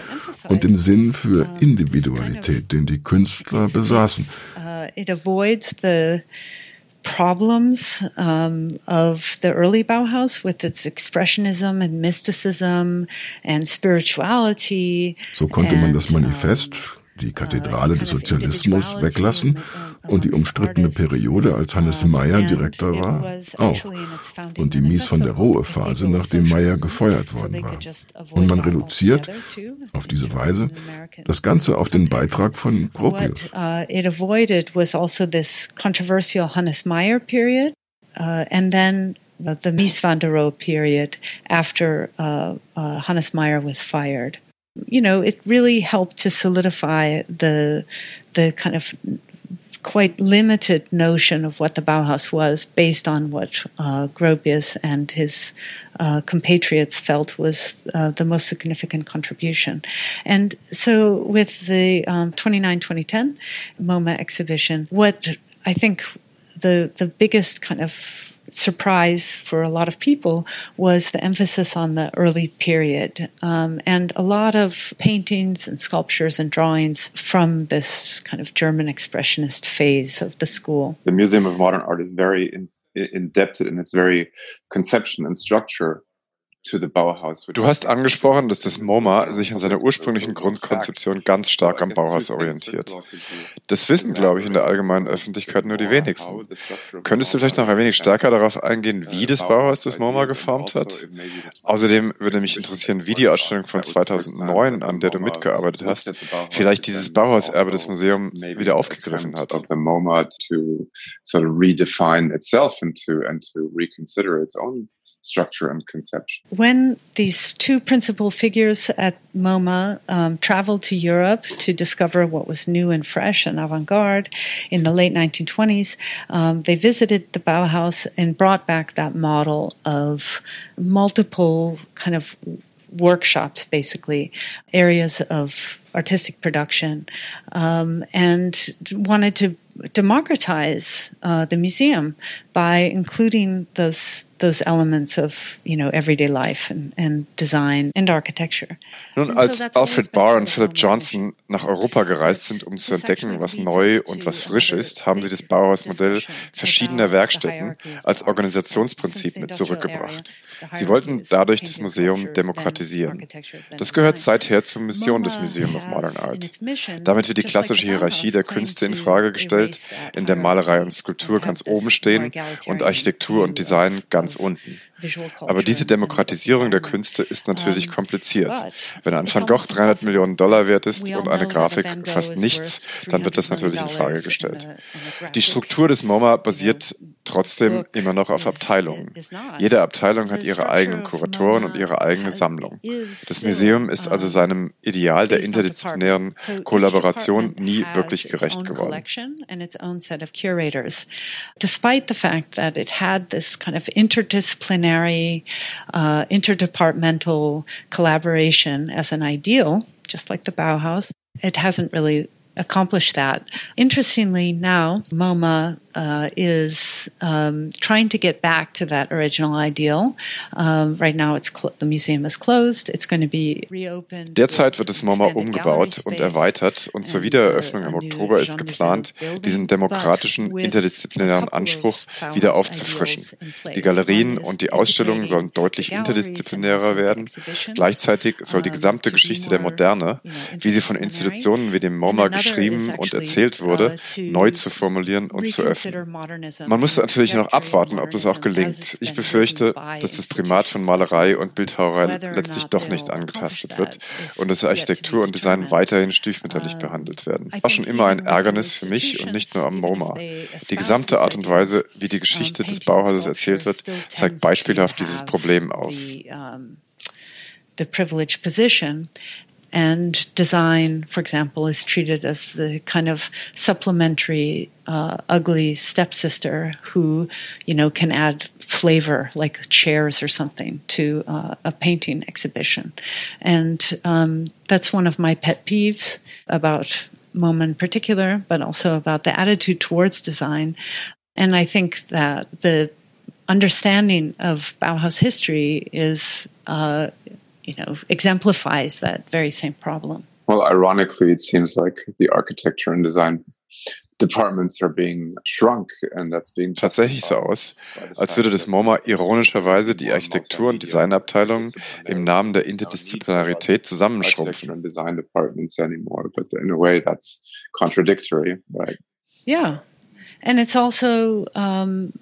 A: und dem Sinn für Individualität, den die Künstler besaßen.
C: problems um, of the early Bauhaus with its expressionism and mysticism and spirituality.
A: So konnte man das Manifest die Kathedrale des Sozialismus weglassen und die umstrittene Periode, als Hannes Meyer Direktor war, auch. Und die Mies von der Rohe-Phase, nachdem Meyer gefeuert worden war. Und man reduziert auf diese Weise das Ganze auf den Beitrag von Gropius.
C: Uh, it avoided was also this controversial Hannes Meyer period, uh, and then the Mies van der Rohe period after uh, Hannes Meyer was fired you know, it really helped to solidify the the kind of quite limited notion of what the Bauhaus was based on what uh, Gropius and his uh, compatriots felt was uh, the most significant contribution. And so with the um, 29-2010 MoMA exhibition, what I think the, the biggest kind of surprise for a lot of people was the emphasis on the early period um, and a lot of paintings and sculptures and drawings from this kind of German expressionist phase of the school.
D: The Museum of Modern Art is very in, in depth in its very conception and structure
B: Du hast angesprochen, dass das MoMA sich an seiner ursprünglichen Grundkonzeption ganz stark am Bauhaus orientiert. Das wissen, glaube ich, in der allgemeinen Öffentlichkeit nur die wenigsten. Könntest du vielleicht noch ein wenig stärker darauf eingehen, wie das Bauhaus das MoMA geformt hat? Außerdem würde mich interessieren, wie die Ausstellung von 2009, an der du mitgearbeitet hast, vielleicht dieses Bauhauserbe des Museums wieder aufgegriffen hat.
D: Structure and conception.
C: When these two principal figures at MoMA um, traveled to Europe to discover what was new and fresh and avant garde in the late 1920s, um, they visited the Bauhaus and brought back that model of multiple kind of workshops, basically, areas of artistic production, um, and wanted to democratize uh, the museum by including those those elements of you know everyday life and, and design and architecture.
B: Nun, als Alfred Barr und Philip Johnson nach Europa gereist sind, um zu entdecken, was neu und was frisch ist, haben sie das Bauhausmodell verschiedener Werkstätten als Organisationsprinzip mit zurückgebracht. Sie wollten dadurch das Museum demokratisieren. Das gehört seither zur Mission des Museum of Modern Art. Damit wird die klassische Hierarchie der Künste in Frage gestellt, in der Malerei und Skulptur ganz oben stehen und Architektur und Design ganz unten. Aber diese Demokratisierung der Künste ist natürlich kompliziert. Wenn ein Van Gogh 300 Millionen Dollar wert ist und eine Grafik fast nichts, dann wird das natürlich in Frage gestellt. Die Struktur des MoMA basiert trotzdem immer noch auf Abteilungen. Jede Abteilung hat ihre eigenen Kuratoren und ihre eigene Sammlung. Das Museum ist also seinem Ideal der interdisziplinären Kollaboration nie wirklich gerecht geworden.
C: Despite the fact that it had this kind of interdisciplinary, uh, interdepartmental collaboration as an ideal, just like the Bauhaus, it hasn't really accomplished that. Interestingly, now MoMA uh, is um, trying to get back to that original ideal. Um, right now, it's the museum is closed. It's going to be reopened.
B: Derzeit wird das MoMA umgebaut und erweitert und zur Wiedereröffnung im Oktober ist geplant, diesen demokratischen interdisziplinären Anspruch wieder aufzufrischen. Die Galerien und die Ausstellungen sollen deutlich interdisziplinärer werden. Gleichzeitig soll die gesamte Geschichte der Moderne, wie sie von Institutionen wie dem MoMA geschrieben und erzählt wurde, uh, neu zu formulieren und zu öffnen. Man muss natürlich noch abwarten, ob das auch gelingt. Ich befürchte, dass das Primat von Malerei und Bildhauerei letztlich doch nicht angetastet wird und dass Architektur und Design weiterhin stiefmütterlich behandelt werden. Das war schon immer ein Ärgernis für mich und nicht nur am MoMA. Die gesamte Art und Weise, wie die Geschichte des Bauhauses erzählt wird, zeigt beispielhaft dieses Problem auf.
C: the privileged position and design, for example, is treated as the kind of supplementary, uh, ugly stepsister who, you know, can add flavor like chairs or something to uh, a painting exhibition. And um, that's one of my pet peeves about MoMA in particular, but also about the attitude towards design. And I think that the understanding of Bauhaus history is uh, you know, exemplifies that very same problem.
D: Well, ironically, it seems like the architecture and design departments are being shrunk and that's being
B: tatsächlich so aus, als würde das MoMA ironischerweise die Architektur- und Designabteilungen im Namen der Interdisziplinarität zusammenschrumpfen.
D: Design departments anymore, but in a way that's contradictory, right?
C: Yeah, and it's also um,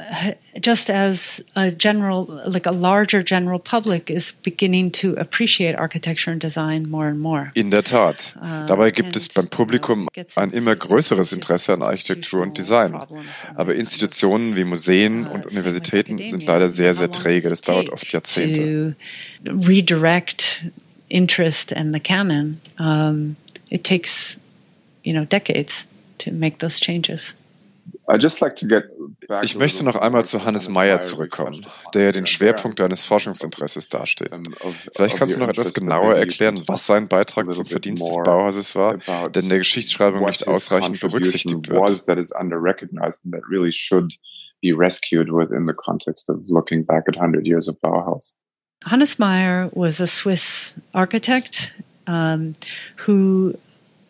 C: just as a general, like a larger general public is beginning to appreciate architecture and design more and more.
B: In der Tat. Uh, Dabei gibt es beim Publikum ein immer größeres Interesse an Architektur und Design. Aber Institutionen wie Museen uh, und Universitäten sind leider sehr, sehr träge. Das dauert oft Jahrzehnte.
C: Redirect interest and the canon. Um, it takes, you know, decades to make those changes.
B: Ich möchte noch einmal zu Hannes Meyer zurückkommen, der ja den Schwerpunkt deines Forschungsinteresses darstellt. Vielleicht kannst du noch etwas genauer erklären, was sein Beitrag zum Verdienst des Bauhauses war, der in der Geschichtsschreibung nicht ausreichend berücksichtigt wird.
D: be rescued within the context of looking back at 100 years of Bauhaus.
C: Hannes Meyer was a Swiss architect um, who,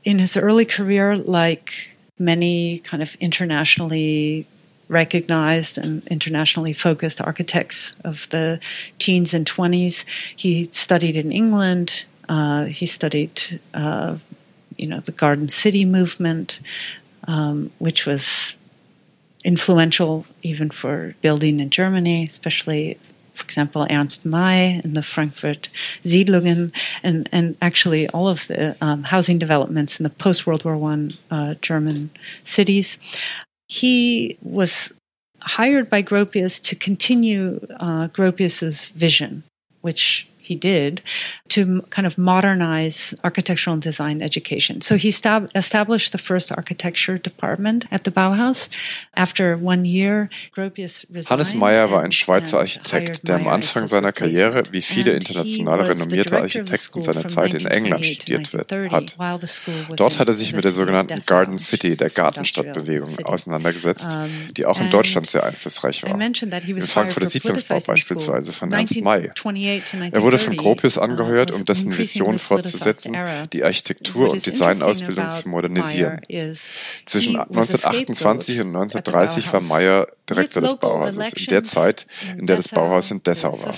C: in his early career, like many kind of internationally recognized and internationally focused architects of the teens and 20s. He studied in England. Uh, he studied, uh, you know, the Garden City movement, um, which was influential even for building in Germany, especially for example, Ernst May in the Frankfurt Siedlungen, and, and actually all of the um, housing developments in the post World War One uh, German cities. He was hired by Gropius to continue uh, Gropius's vision, which he did to kind of modernize architectural and design education. So he stab- established the first architecture department at the Bauhaus. After one year, Gropius resigned.
B: Hannes Meyer war ein Schweizer Architekt, der am Anfang seiner Karriere, wie viele internationale renommierte Architekten seiner Zeit in England studiert hat. Dort hat er sich mit der sogenannten Garden City, der Gartenstadtbewegung, auseinandergesetzt, die auch in Deutschland sehr einflussreich war. Im Frankfurter Siedlungsbau beispielsweise von Ernst May. Er wurde von Gropius uh, angeheuert, um dessen Vision fortzusetzen, die Architektur- und Designausbildung zu modernisieren. Zwischen 1928 und 1930 war Meyer Direktor des Bauhauses, in der Zeit, in der das Bauhaus in Dessau war.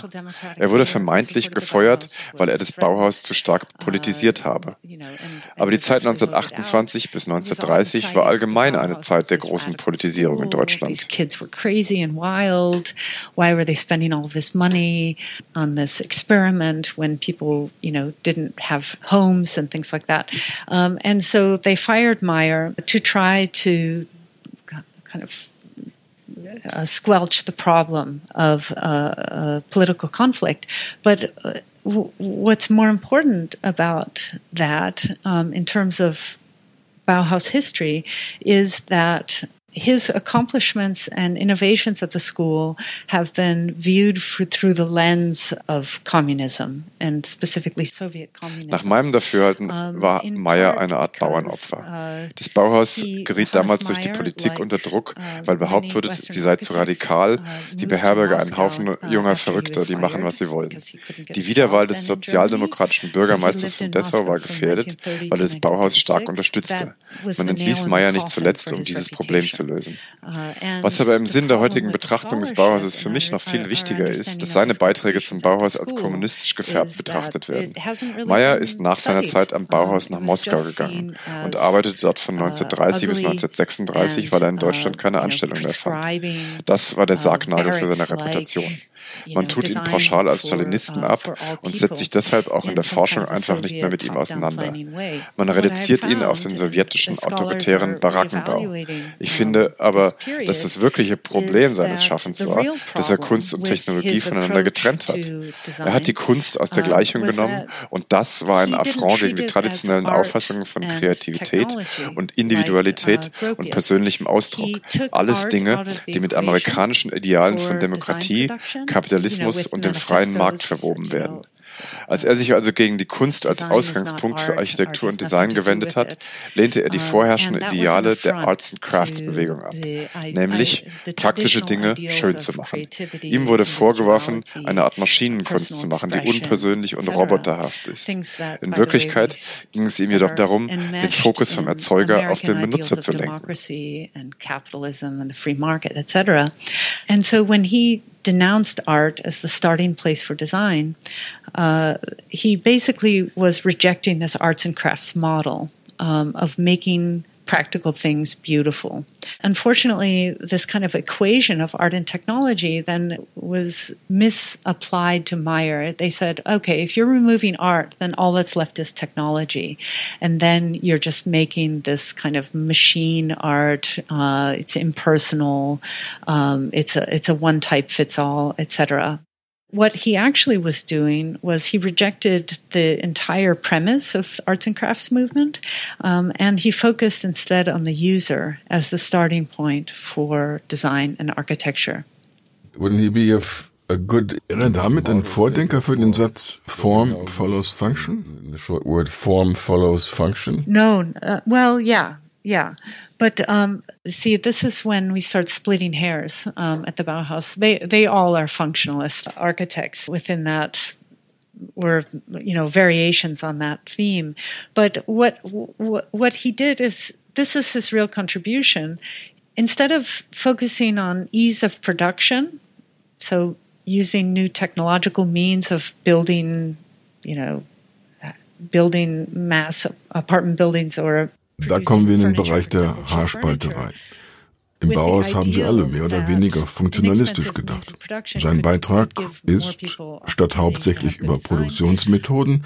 B: Er wurde vermeintlich gefeuert, weil er das Bauhaus zu stark uh, politisiert habe. Aber die Zeit 1928 bis 1930 war allgemein eine Zeit der großen Politisierung in Deutschland.
C: Why were they spending all this money on this experiment when people, you know, didn't have homes and things like that? Um, and so they fired Meyer to try to kind of uh, squelch the problem of uh, uh, political conflict. But uh, w- what's more important about that, um, in terms of Bauhaus history, is that his accomplishments and innovations at the school have been viewed through the lens of communism and specifically Soviet communism.
B: Nach meinem Dafürhalten war Meyer eine Art Bauernopfer. Uh, das Bauhaus geriet damals durch die Politik unter Druck, uh, weil behauptet wurde, sie sei zu radikal. Uh, sie beherberge einen Haufen junger Verrückter, die machen, was sie wollen. Die Wiederwahl des sozialdemokratischen Bürgermeisters von Dessau war gefährdet, weil er das Bauhaus stark unterstützte. Man entließ Meyer nicht zuletzt, um dieses Problem zu lösen. Uh, Was aber im Sinn der heutigen Betrachtung des Bauhauses für mich noch viel wichtiger ist, dass seine Beiträge zum Bauhaus als kommunistisch gefärbt betrachtet werden. Meyer ist nach seiner Zeit am Bauhaus nach Moskau gegangen und arbeitete dort von 1930 uh, bis 1936, weil er in Deutschland uh, keine Anstellung mehr fand. Das war der Sargnagel für seine Reputation. Man tut ihn pauschal als Stalinisten ab und setzt sich deshalb auch in der Forschung einfach nicht mehr mit ihm auseinander. Man reduziert ihn auf den sowjetischen autoritären Barackenbau. Ich finde aber, dass das wirkliche Problem seines Schaffens war, dass er Kunst und Technologie voneinander getrennt hat. Er hat die Kunst aus der Gleichung genommen und das war ein Affront gegen die traditionellen Auffassungen von Kreativität und Individualität uh, und persönlichem Ausdruck. Alles Dinge, die mit amerikanischen Idealen von Demokratie, Kapitalismus und dem freien Markt verwoben werden. Als er sich also gegen die Kunst als Ausgangspunkt für Architektur und Design gewendet hat, lehnte er die vorherrschenden Ideale der Arts and Crafts Bewegung ab, nämlich praktische Dinge schön zu machen. Ihm wurde vorgeworfen, eine Art Maschinenkunst zu machen, die unpersönlich und roboterhaft ist. In Wirklichkeit ging es ihm jedoch darum, den Fokus vom Erzeuger auf den Benutzer zu lenken.
C: Denounced art as the starting place for design, uh, he basically was rejecting this arts and crafts model um, of making practical things beautiful. Unfortunately, this kind of equation of art and technology then was misapplied to Meyer. They said, okay, if you're removing art, then all that's left is technology. And then you're just making this kind of machine art. Uh, it's impersonal. Um, it's a, it's a one type fits all, etc. What he actually was doing was he rejected the entire premise of arts and crafts movement, um, and he focused instead on the user as the starting point for design and architecture.
A: Wouldn't he be a, a good Wäre damit ein Vordenker für den Satz Form follows function? The short word form follows function?
C: No, uh, well, yeah, yeah. But um, see, this is when we start splitting hairs um, at the Bauhaus. They they all are functionalist architects within that were you know variations on that theme. But what what what he did is this is his real contribution. Instead of focusing on ease of production, so using new technological means of building, you know, building mass apartment buildings or
A: Da kommen wir in den Bereich der Haarspalterei. Im Bauhaus haben sie alle mehr oder weniger funktionalistisch gedacht. Sein Beitrag ist, statt hauptsächlich über Produktionsmethoden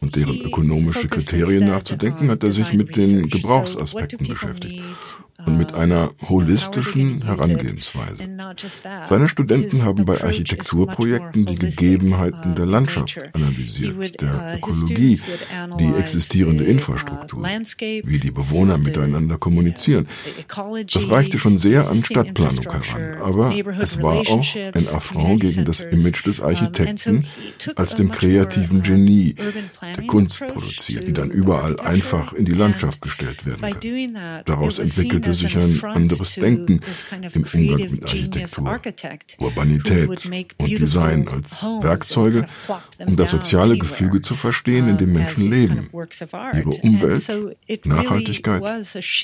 A: und deren ökonomische Kriterien nachzudenken, hat er sich mit den Gebrauchsaspekten beschäftigt und mit einer holistischen Herangehensweise. Seine Studenten haben bei Architekturprojekten die Gegebenheiten der Landschaft analysiert, der Ökologie, die existierende Infrastruktur, wie die Bewohner miteinander kommunizieren. Das reichte schon sehr an Stadtplanung heran, aber es war auch ein Affront gegen das Image des Architekten als dem kreativen Genie, der Kunst produziert, die dann überall einfach in die Landschaft gestellt werden kann. Daraus entwickelte sich ein anderes Denken im Umgang mit Architektur, Urbanität und Design als Werkzeuge, um das soziale Gefüge zu verstehen, in dem Menschen leben. Ihre Umwelt, Nachhaltigkeit,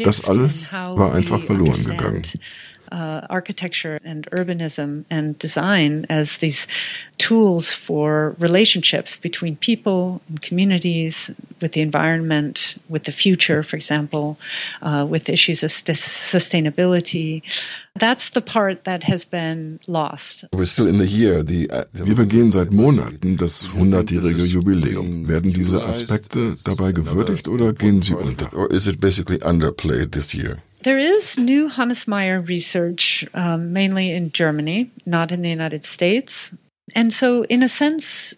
A: das alles war einfach verloren gegangen.
C: Uh, architecture and urbanism and design as these tools for relationships between people and communities, with the environment, with the future, for example, uh, with issues of st- sustainability. That's the part that has been lost.
A: We're still in the year. The, uh, Wir begehen seit Monaten das 100-jährige Jubiläum. Werden diese Aspekte dabei gewürdigt oder gehen sie unter? Or is it basically underplayed this year?
C: There is new Hannes Meyer research, um, mainly in Germany, not in the United States. And so, in a sense,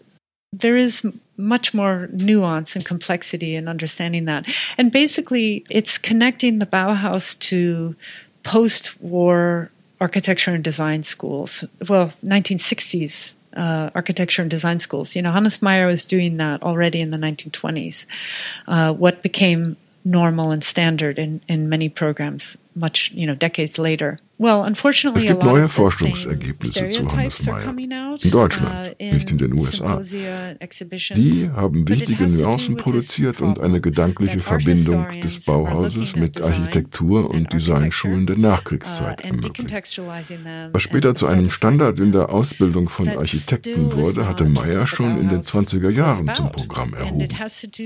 C: there is much more nuance and complexity in understanding that. And basically, it's connecting the Bauhaus to post war architecture and design schools. Well, 1960s uh, architecture and design schools. You know, Hannes Meyer was doing that already in the 1920s. Uh, what became normal and standard in, in many programs much, you know, decades later.
A: Es gibt neue Forschungsergebnisse zu Hannes Meyer. In Deutschland, uh, nicht in den USA. Die haben wichtige Nuancen produziert und eine gedankliche Verbindung des Bauhauses mit Architektur und Designschulen der Nachkriegszeit uh, ermöglicht. Was später zu einem Standard in der Ausbildung von Architekten wurde, hatte Meyer schon in den 20er Jahren zum Programm erhoben.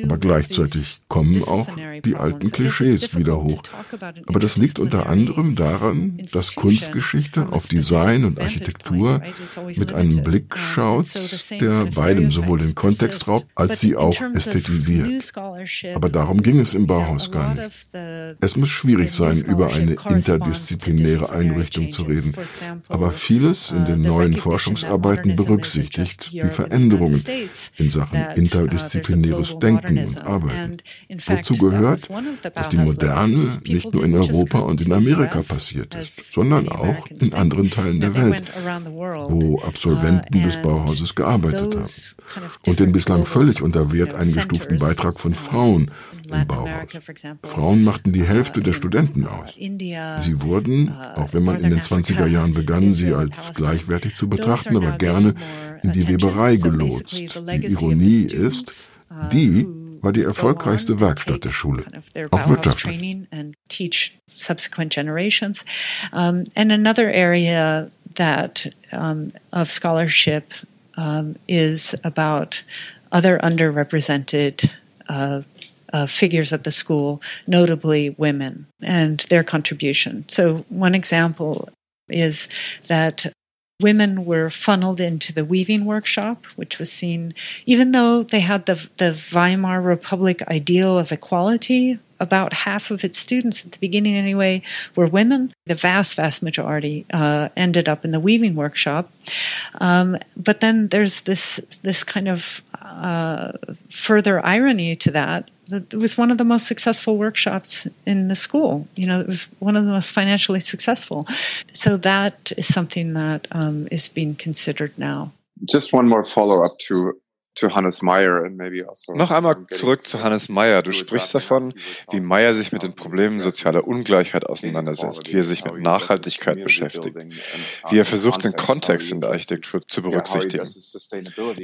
A: Aber gleichzeitig kommen auch die alten Klischees wieder hoch. Aber das liegt unter anderem daran, dass Kunstgeschichte auf Design und Architektur mit einem Blick schaut, der beidem sowohl den Kontext raubt, als sie auch ästhetisiert. Aber darum ging es im Bauhaus gar nicht. Es muss schwierig sein, über eine interdisziplinäre Einrichtung zu reden. Aber vieles in den neuen Forschungsarbeiten berücksichtigt die Veränderungen in Sachen interdisziplinäres Denken und Arbeiten. Wozu gehört, dass die Moderne nicht nur in Europa und in Amerika passiert ist, sondern auch in anderen Teilen der Welt, wo Absolventen des Bauhauses gearbeitet haben und den bislang völlig unter Wert eingestuften Beitrag von Frauen im Bauhaus. Frauen machten die Hälfte der Studenten aus. Sie wurden, auch wenn man in den 20er Jahren begann, sie als gleichwertig zu betrachten, aber gerne in die Weberei gelotst. Die Ironie ist, die war die erfolgreichste Werkstatt der Schule, auch wirtschaftlich.
C: subsequent generations. Um, and another area that um, of scholarship um, is about other underrepresented uh, uh, figures at the school, notably women, and their contribution. So, one example is that women were funneled into the weaving workshop, which was seen, even though they had the, the Weimar Republic ideal of equality, about half of its students at the beginning anyway were women. The vast, vast majority uh, ended up in the weaving workshop. Um, but then there's this this kind of uh, further irony to that. It was one of the most successful workshops in the school. You know, it was one of the most financially successful. So that is something that um, is being considered now.
D: Just one more follow up to to Hannes Meyer and maybe also
B: Noch einmal zurück zu Hannes Meyer. Du sprichst davon, wie Meyer sich mit den Problemen sozialer Ungleichheit auseinandersetzt, wie er sich mit Nachhaltigkeit beschäftigt, wie er versucht, den Kontext in der Architektur zu berücksichtigen.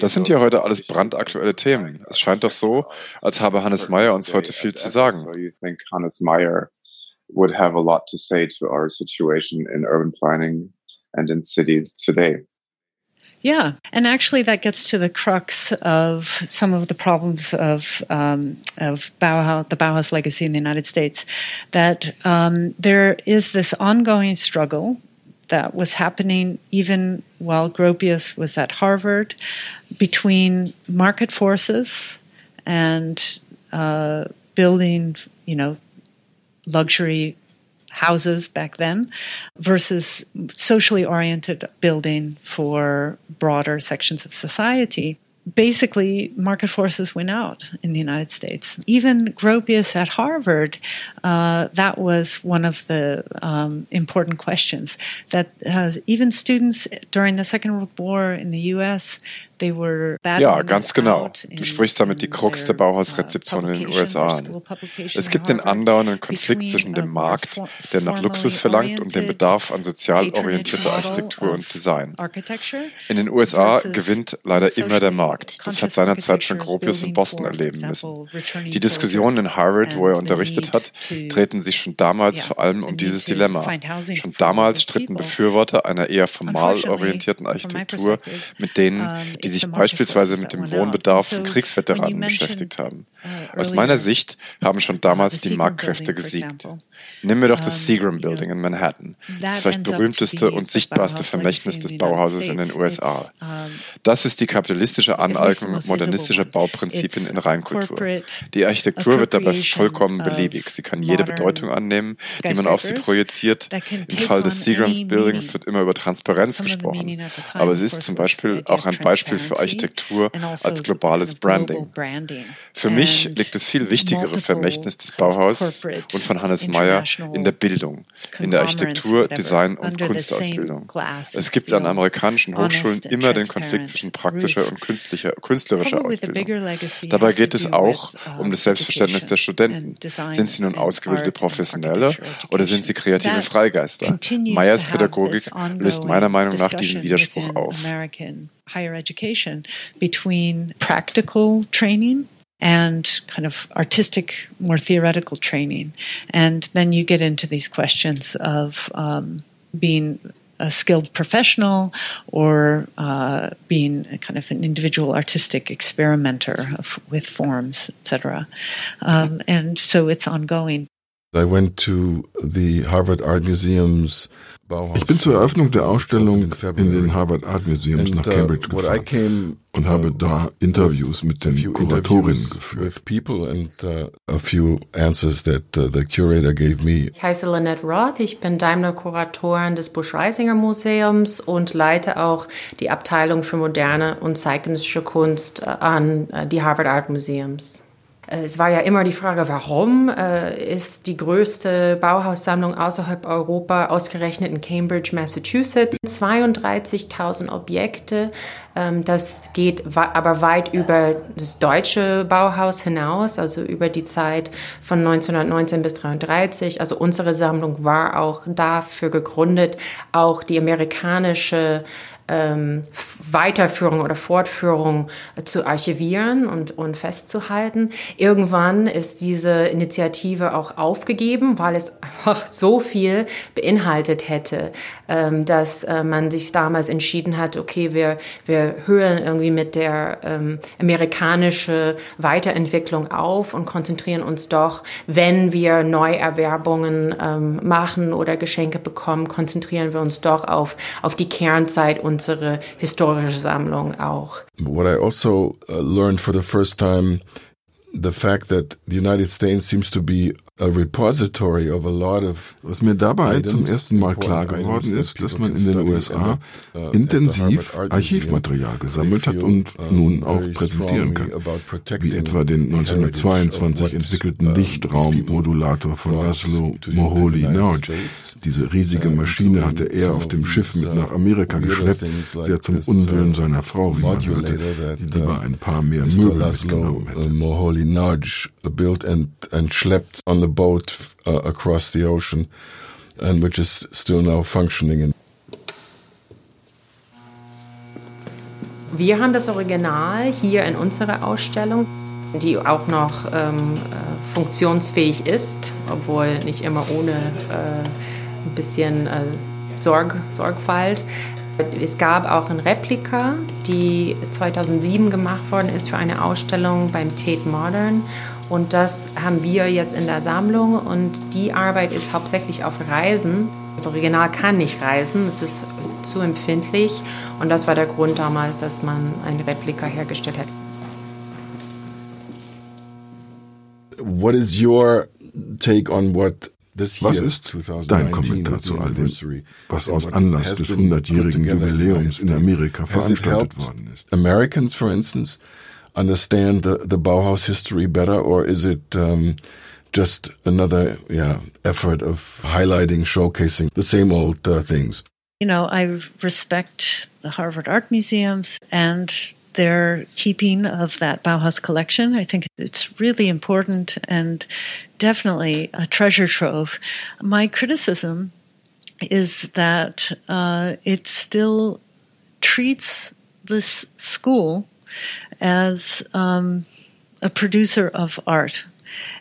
B: Das sind ja heute alles brandaktuelle Themen. Es scheint doch so, als habe Hannes Meyer uns heute viel zu sagen.
D: Hannes Meyer would have a lot to say to our situation in urban planning and in cities today.
C: Yeah. And actually, that gets to the crux of some of the problems of, um, of Bauhaus, the Bauhaus legacy in the United States. That um, there is this ongoing struggle that was happening even while Gropius was at Harvard between market forces and uh, building, you know, luxury houses back then versus socially oriented building for broader sections of society basically market forces win out in the United States. Even Gropius at Harvard, uh, that was one of the um, important questions that uh, even students during the Second World War in the U.S.
B: Ja, ganz genau. Du sprichst damit die Krux der Bauhausrezeption in den USA an. Es gibt den andauernden Konflikt zwischen dem Markt, der nach Luxus verlangt, und dem Bedarf an sozial orientierter Architektur und Design. In den USA gewinnt leider immer der Markt. Das hat seinerzeit schon Gropius in Boston erleben müssen. Die Diskussionen in Harvard, wo er unterrichtet hat, drehten sich schon damals vor allem um dieses Dilemma. Schon damals stritten Befürworter einer eher formal orientierten Architektur mit denen, die sich beispielsweise mit dem Wohnbedarf von Kriegsveteranen beschäftigt haben. Uh, Aus meiner Sicht haben schon damals die Marktkräfte gesiegt. Nimm mir doch das Seagram Building in Manhattan, das vielleicht berühmteste und sichtbarste Vermächtnis des Bauhauses in den USA. Das ist die kapitalistische Aneignung modernistischer Bauprinzipien in Reinkultur. Die Architektur wird dabei vollkommen beliebig. Sie kann jede Bedeutung annehmen, die man auf sie projiziert. Im Fall des Seagrams Buildings wird immer über Transparenz gesprochen. Aber es ist zum Beispiel auch ein Beispiel für Architektur also als globales Branding. Für mich liegt das viel wichtigere Vermächtnis des Bauhaus und von Hannes Meyer in der Bildung, in der Architektur, Design und Kunstausbildung. Es gibt an amerikanischen Hochschulen immer den Konflikt zwischen praktischer und künstlicher, künstlerischer Ausbildung. Dabei geht es auch um das Selbstverständnis der Studenten. Sind sie nun ausgebildete Professionelle oder sind sie kreative Freigeister? Meyers Pädagogik löst meiner Meinung nach diesen Widerspruch auf.
C: Higher education between practical training and kind of artistic, more theoretical training. And then you get into these questions of um, being a skilled professional or uh, being kind of an individual artistic experimenter of, with forms, etc. Um, and so it's ongoing.
E: I went to the Harvard Art Museum's
A: Ich bin zur Eröffnung der Ausstellung in den Harvard Art Museums nach uh, Cambridge gefahren und habe da Interviews mit den Kuratorinnen geführt.
E: Uh, uh,
F: ich heiße Lynette Roth, ich bin Daimler-Kuratorin des Busch-Reisinger Museums und leite auch die Abteilung für moderne und zeitgenössische Kunst an die Harvard Art Museums. Äh, es war ja immer die Frage, warum äh, ist die größte Bauhaussammlung außerhalb Europa ausgerechnet in Cambridge, Massachusetts? 32.000 Objekte. Ähm, das geht aber weit über das deutsche Bauhaus hinaus, also über die Zeit von 1919 bis 1933. Also unsere Sammlung war auch dafür gegründet, auch die amerikanische ähm, Weiterführung oder Fortführung zu archivieren und, und festzuhalten. Irgendwann ist diese Initiative auch aufgegeben, weil es einfach so viel beinhaltet hätte, ähm, dass äh, man sich damals entschieden hat, okay, wir, wir hören irgendwie mit der ähm, amerikanische Weiterentwicklung auf und konzentrieren uns doch, wenn wir Neuerwerbungen ähm, machen oder Geschenke bekommen, konzentrieren wir uns doch auf, auf die Kernzeit unsere historische Sammlung auch.
E: What I also uh, learned for the first time the fact that the United States seems to be a repository of a lot of
A: Was mir dabei zum ersten Mal klar geworden ist, dass man in den USA uh, intensiv Archivmaterial gesammelt hat und nun auch präsentieren kann, wie etwa den 1922 entwickelten Lichtraummodulator von Laszlo Moholy Norge. Diese riesige Maschine hatte er auf dem Schiff mit nach Amerika geschleppt, sehr zum Unwillen seiner Frau, wie man hörte, die lieber ein paar mehr Möbel mitgenommen hätte.
E: nudge built and and schlepped on the boat uh, across the ocean, and which is still now functioning.
F: Wir haben das Original hier in unserer Ausstellung, die auch noch ähm, äh, funktionsfähig ist, obwohl nicht immer ohne äh, ein bisschen äh, Sorg, Sorgfalt. Es gab auch ein Replika, die 2007 gemacht worden ist für eine Ausstellung beim Tate Modern. Und das haben wir jetzt in der Sammlung. Und die Arbeit ist hauptsächlich auf Reisen. Das Original kann nicht reisen, es ist zu empfindlich. Und das war der Grund damals, dass man ein Replika hergestellt hat.
E: What is your take on what
A: Was ist dein Kommentar zu all dem, was aus Anlass des 100-jährigen Jubiläums in Amerika veranstaltet worden ist?
E: Americans, for instance, understand the, the Bauhaus history better, or is it um, just another yeah, effort of highlighting, showcasing the same old uh, things?
C: You know, I respect the Harvard Art Museums and their keeping of that Bauhaus collection. I think it's really important and definitely a treasure trove. My criticism is that uh, it still treats this school as um, a producer of art.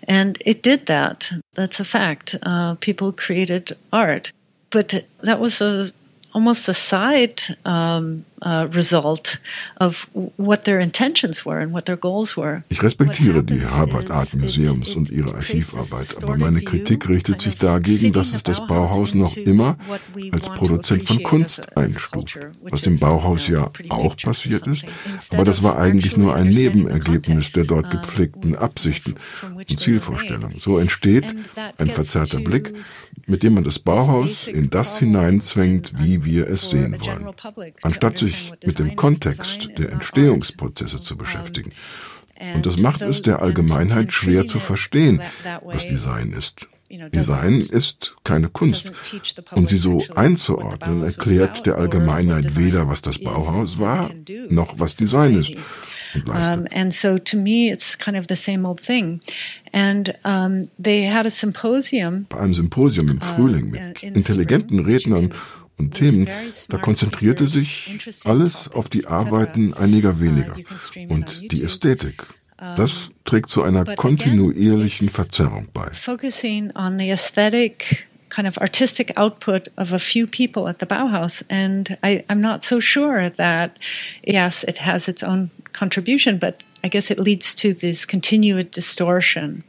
C: And it did that. That's a fact. Uh, people created art. But that was a almost a side um, uh, result of what their intentions were and what their goals were.
A: Ich respektiere die Harvard Art Museums und ihre Archivarbeit, aber meine Kritik richtet sich dagegen, dass es das Bauhaus noch immer als Produzent von Kunst einstuft, was im Bauhaus ja auch passiert ist, aber das war eigentlich nur ein Nebenergebnis der dort gepflegten Absichten und Zielvorstellungen. So entsteht ein verzerrter Blick, mit dem man das Bauhaus in das hineinzwängt, wie wir es sehen wollen, anstatt sich mit dem Kontext der Entstehungsprozesse zu beschäftigen. Und das macht es der Allgemeinheit schwer zu verstehen, was Design ist. Design ist keine Kunst. Und sie so einzuordnen, erklärt der Allgemeinheit weder, was das Bauhaus war, noch was Design ist.
C: Um, and so to me, it's kind of the same old thing. And um, they had a symposium.
A: Bei einem Symposium im Frühling mit intelligenten Rednern und Themen, da konzentrierte sich alles auf die Arbeiten einiger weniger und die Ästhetik. Das trägt zu einer kontinuierlichen Verzerrung bei.
C: Focusing on the aesthetic kind of artistic output of a few people at the Bauhaus. And I, I'm not so sure that, yes, it has its own contribution, but I guess it leads to this continued distortion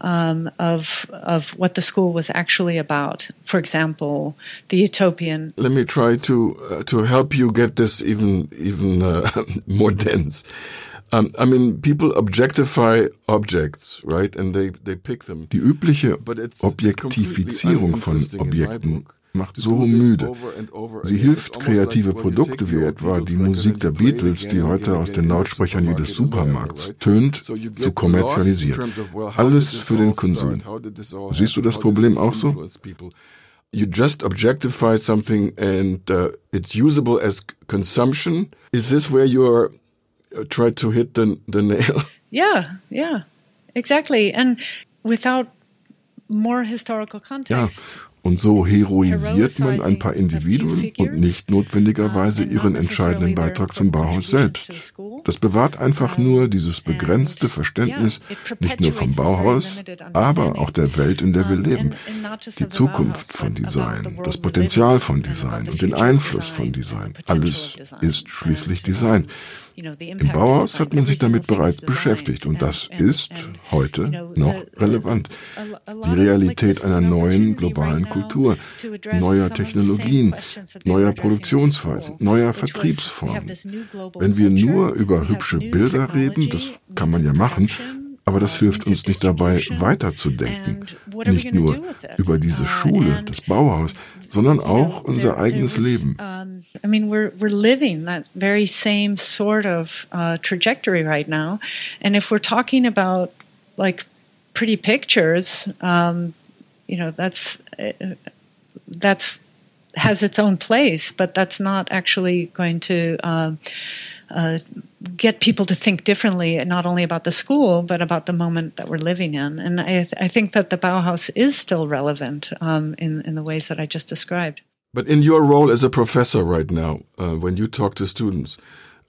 C: um, of of what the school was actually about. For example, the utopian.
E: Let me try to uh, to help you get this even even uh, more dense. Um, I mean, people objectify objects, right? And they they pick them.
A: Die übliche Objektifizierung von Objekten macht so müde. Sie hilft, kreative Produkte wie etwa die Musik der Beatles, die heute aus den Lautsprechern jedes Supermarkts tönt, zu kommerzialisieren. Alles für den Konsum. Siehst du das Problem auch so?
E: You just objectify something and uh, it's usable as consumption. Is this where you're uh, try to hit the, the nail?
C: Yeah, yeah, exactly. And without more historical context.
A: Ja, und so heroisiert man ein paar Individuen und nicht notwendigerweise ihren entscheidenden Beitrag zum Bauhaus selbst. Das bewahrt einfach nur dieses begrenzte Verständnis nicht nur vom Bauhaus, aber auch der Welt, in der wir leben. Die Zukunft von Design, das Potenzial von Design und den Einfluss von Design. Alles ist schließlich Design. Im Bauhaus hat man sich damit bereits beschäftigt und das ist heute noch relevant. Die Realität einer neuen globalen Kultur, neuer Technologien, neuer Produktionsweisen, neuer Vertriebsformen. Wenn wir nur über hübsche Bilder reden, das kann man ja machen, aber das hilft uns nicht dabei, weiterzudenken. Nicht nur über diese Schule, das Bauhaus, sondern auch unser eigenes Leben.
C: I mean, we're we're living that very same sort of uh, trajectory right now, and if we're talking about like pretty pictures, um, you know, that's uh, that's has its own place, but that's not actually going to. Uh, uh, get people to think differently, not only about the school, but about the moment that we're living in. And I, th- I think that the Bauhaus is still relevant um, in, in the ways that I just described.
E: But in your role as a professor right now, uh, when you talk to students,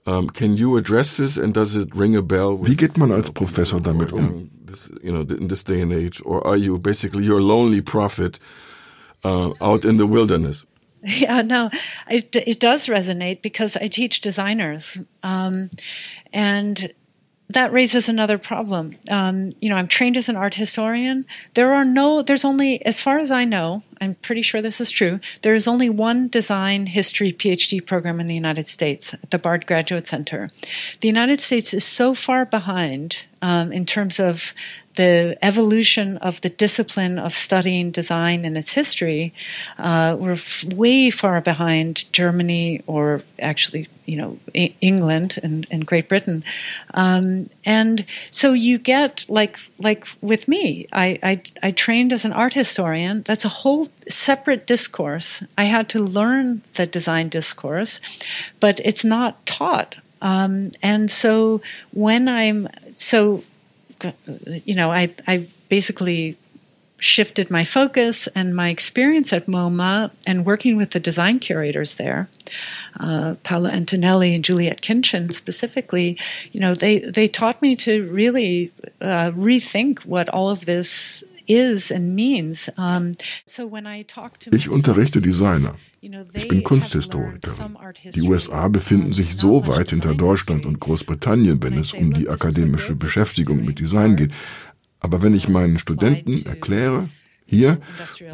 E: um, can you address this and does it ring a bell?
A: Wie geht man als Professor damit um?
E: This, you know, in this day and age, or are you basically your lonely prophet uh, out in the wilderness?
C: Yeah, no, it it does resonate because I teach designers, um, and that raises another problem. Um, you know, I'm trained as an art historian. There are no, there's only, as far as I know, I'm pretty sure this is true. There is only one design history PhD program in the United States at the Bard Graduate Center. The United States is so far behind um, in terms of the evolution of the discipline of studying design and its history, uh, we're f- way far behind Germany or actually, you know, I- England and, and, Great Britain. Um, and so you get like like with me, I, I I trained as an art historian. That's a whole separate discourse. I had to learn the design discourse, but it's not taught. Um, and so when I'm so, you know, I I basically shifted my focus and my experience at MoMA and working with the design curators there, uh, Paola Antonelli and Juliet Kinchin specifically, you know, they, they taught me to really uh, rethink what all of this is and means. Um, so when I talk to
A: ich unterrichte Designer. Ich bin Kunsthistorikerin. Die USA befinden sich so weit hinter Deutschland und Großbritannien, wenn es um die akademische Beschäftigung mit Design geht. Aber wenn ich meinen Studenten erkläre, hier,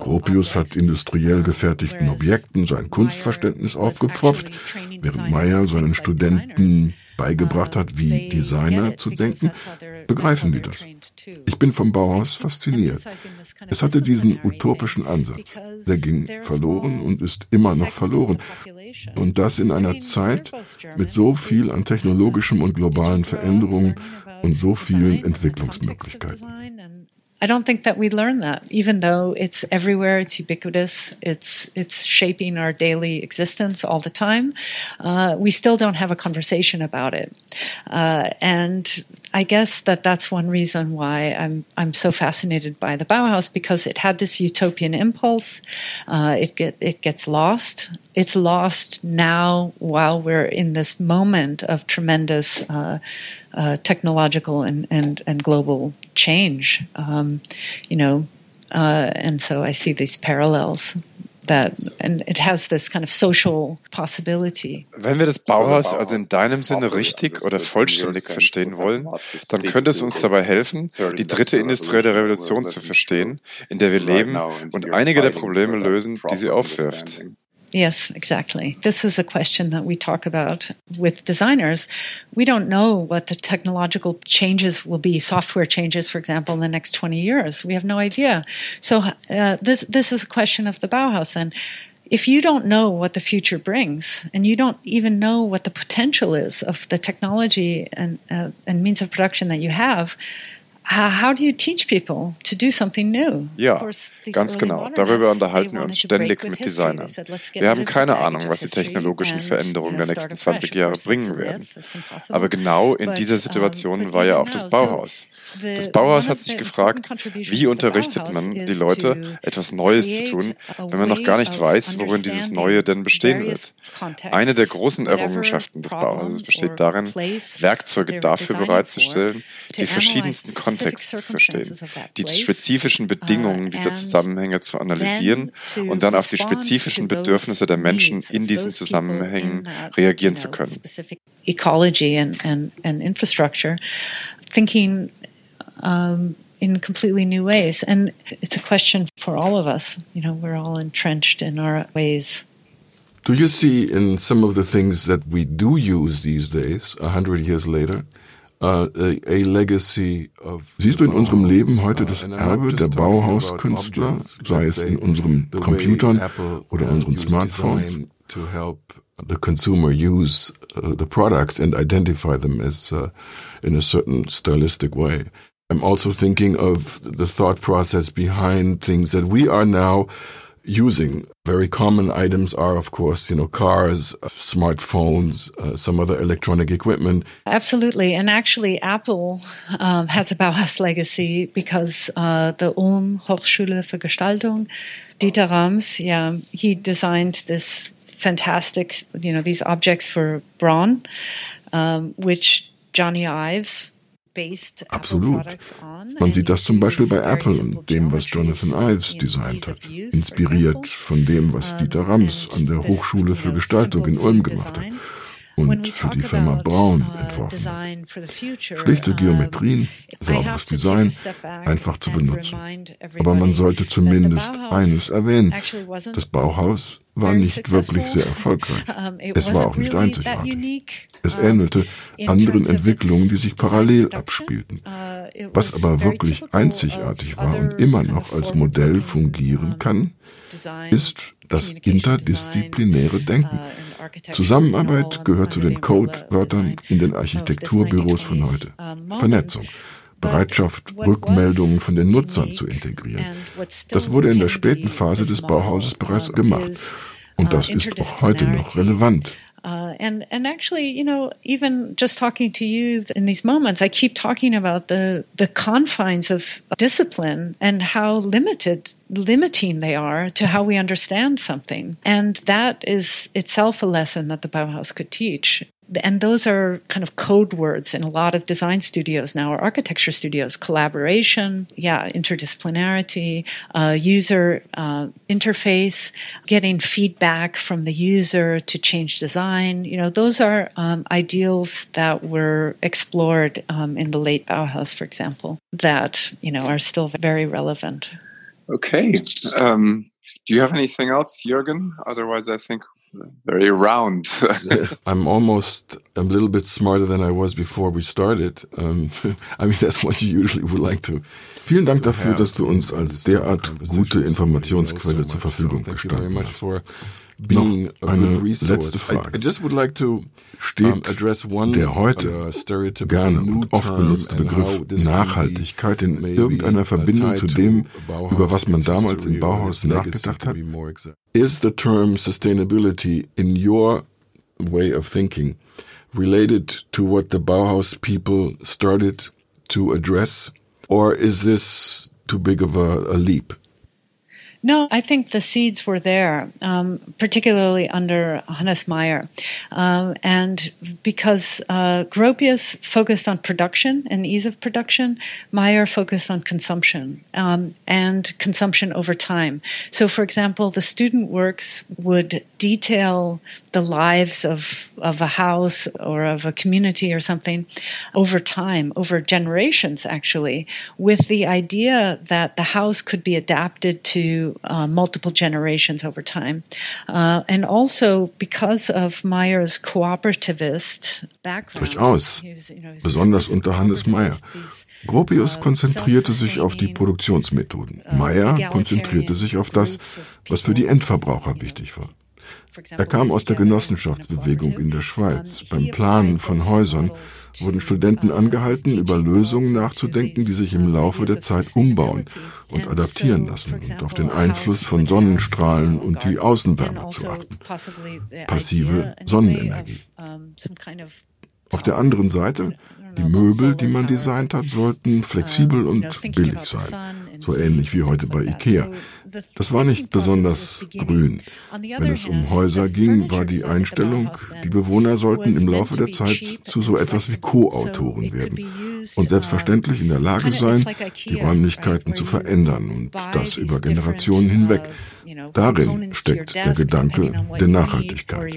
A: Gropius hat industriell gefertigten Objekten sein Kunstverständnis aufgepfropft, während Meyer seinen Studenten beigebracht hat, wie Designer zu denken, begreifen die das. Ich bin vom Bauhaus fasziniert. Es hatte diesen utopischen Ansatz. Der ging verloren und ist immer noch verloren. Und das in einer Zeit mit so viel an technologischem und globalen Veränderungen und so vielen Entwicklungsmöglichkeiten.
C: I don't think that we learn that, even though it's everywhere, it's ubiquitous, it's it's shaping our daily existence all the time. Uh, we still don't have a conversation about it, uh, and I guess that that's one reason why I'm I'm so fascinated by the Bauhaus because it had this utopian impulse. Uh, it get it gets lost. It's lost now while we're in this moment of tremendous uh, uh, technological and, and, and global change. Um, you know, uh, and so I see these parallels. That, and it has this kind of social possibility.
B: Wenn wir das Bauhaus also in deinem Sinne richtig oder vollständig verstehen wollen, dann könnte es uns dabei helfen, die dritte industrielle Revolution zu verstehen, in der wir leben und einige der Probleme lösen, die sie aufwirft.
C: Yes, exactly. This is a question that we talk about with designers. We don't know what the technological changes will be, software changes, for example, in the next 20 years. We have no idea. So uh, this, this is a question of the Bauhaus then. If you don't know what the future brings, and you don't even know what the potential is of the technology and, uh, and means of production that you have, How do you teach people to do something new?
B: Ja, ganz genau. Darüber unterhalten wir uns ständig mit Designern. Wir haben keine Ahnung, was die technologischen Veränderungen der nächsten 20 Jahre bringen werden. Aber genau in dieser Situation war ja auch das Bauhaus. Das Bauhaus hat sich gefragt, wie unterrichtet man die Leute, etwas Neues zu tun, wenn man noch gar nicht weiß, worin dieses Neue denn bestehen wird. Eine der großen Errungenschaften des Bauhauses besteht darin, Werkzeuge dafür bereitzustellen, die verschiedensten Kontexte Kontext verstehen, die spezifischen Bedingungen uh, dieser Zusammenhänge zu analysieren und dann auf die spezifischen Bedürfnisse der Menschen in diesen Zusammenhängen reagieren zu können.
C: Ecology and, and, and infrastructure, thinking um, in completely new ways. And it's a question for all of us. You know, we're all entrenched in our ways.
A: Do you see in some of the things that we do use these days, a hundred years later, Uh, a, legacy of Siehst du in unserem Leben heute das Erbe der Bauhauskünstler, sei es in unseren Computern oder unseren Smartphones? The consumer use uh, the products and identify them as uh, in a certain stylistic way. I'm also thinking of the thought process behind things that we are now using. Very common items are, of course, you know, cars, smartphones, uh, some other electronic equipment.
C: Absolutely. And actually, Apple um, has a Bauhaus legacy because uh, the Ulm Hochschule für Gestaltung, Dieter Rams, yeah, he designed this fantastic, you know, these objects for Braun, um, which Johnny Ives
A: Absolut. Man sieht das zum Beispiel bei Apple und dem, was Jonathan Ives designt hat, inspiriert von dem, was Dieter Rams an der Hochschule für Gestaltung in Ulm gemacht hat und für die Firma Braun uh, entworfen. Schlichte Geometrien, sauberes Design, einfach zu benutzen. Aber man sollte zumindest eines erwähnen. Das Bauhaus war nicht wirklich sehr erfolgreich. Es war auch nicht einzigartig. Es ähnelte anderen Entwicklungen, die sich parallel abspielten. Was aber wirklich einzigartig war und immer noch als Modell fungieren kann, ist das interdisziplinäre Denken. Zusammenarbeit gehört zu den Codewörtern in den Architekturbüros von heute. Vernetzung. Bereitschaft, Rückmeldungen von den Nutzern zu integrieren. Das wurde in der späten Phase des Bauhauses bereits gemacht. Und das ist auch heute noch relevant.
C: Uh, and and actually, you know, even just talking to you in these moments, I keep talking about the the confines of discipline and how limited limiting they are to how we understand something. And that is itself a lesson that the Bauhaus could teach and those are kind of code words in a lot of design studios now or architecture studios. Collaboration yeah interdisciplinarity uh, user uh, interface getting feedback from the user to change design. You know those are um, ideals that were explored um, in the late bauhaus for example that you know are still very relevant.
D: Okay um, do you have anything else jürgen? Otherwise i think very round.
A: I'm almost a little bit smarter than I was before we started. Um, I mean, that's what you usually would like to. Vielen Dank dafür, dass du uns als derart gute Informationsquelle zur Verfügung gestanden hast. Noch eine letzte Frage. Steht der heute gerne und oft benutzte Begriff Nachhaltigkeit in irgendeiner Verbindung zu dem, über was man damals im Bauhaus nachgedacht hat? Is the term sustainability in your way of thinking related to what the Bauhaus people started to address? Or is this too big of a, a leap?
C: No, I think the seeds were there, um, particularly under Hannes Meyer. Um, and because uh, Gropius focused on production and ease of production, Meyer focused on consumption um, and consumption over time. So, for example, the student works would detail the lives of, of a house or of a community or something over time, over generations, actually, with the idea that the house could be adapted to uh, multiple generations over time. Uh, and also because of Meyer's cooperativist background.
A: Durchaus, besonders unter Hannes Meyer. Gropius uh, konzentrierte sich auf die Produktionsmethoden. Uh, Meyer konzentrierte sich auf das, was für die Endverbraucher wichtig war. Er kam aus der Genossenschaftsbewegung in der Schweiz. Beim Planen von Häusern wurden Studenten angehalten, über Lösungen nachzudenken, die sich im Laufe der Zeit umbauen und adaptieren lassen und auf den Einfluss von Sonnenstrahlen und die Außenwärme zu achten. Passive Sonnenenergie. Auf der anderen Seite die Möbel, die man designt hat, sollten flexibel und billig sein, so ähnlich wie heute bei IKEA. Das war nicht besonders grün. Wenn es um Häuser ging, war die Einstellung, die Bewohner sollten im Laufe der Zeit zu so etwas wie Co-Autoren werden und selbstverständlich in der Lage sein, die Räumlichkeiten zu verändern und das über Generationen hinweg. Darin steckt der Gedanke der Nachhaltigkeit.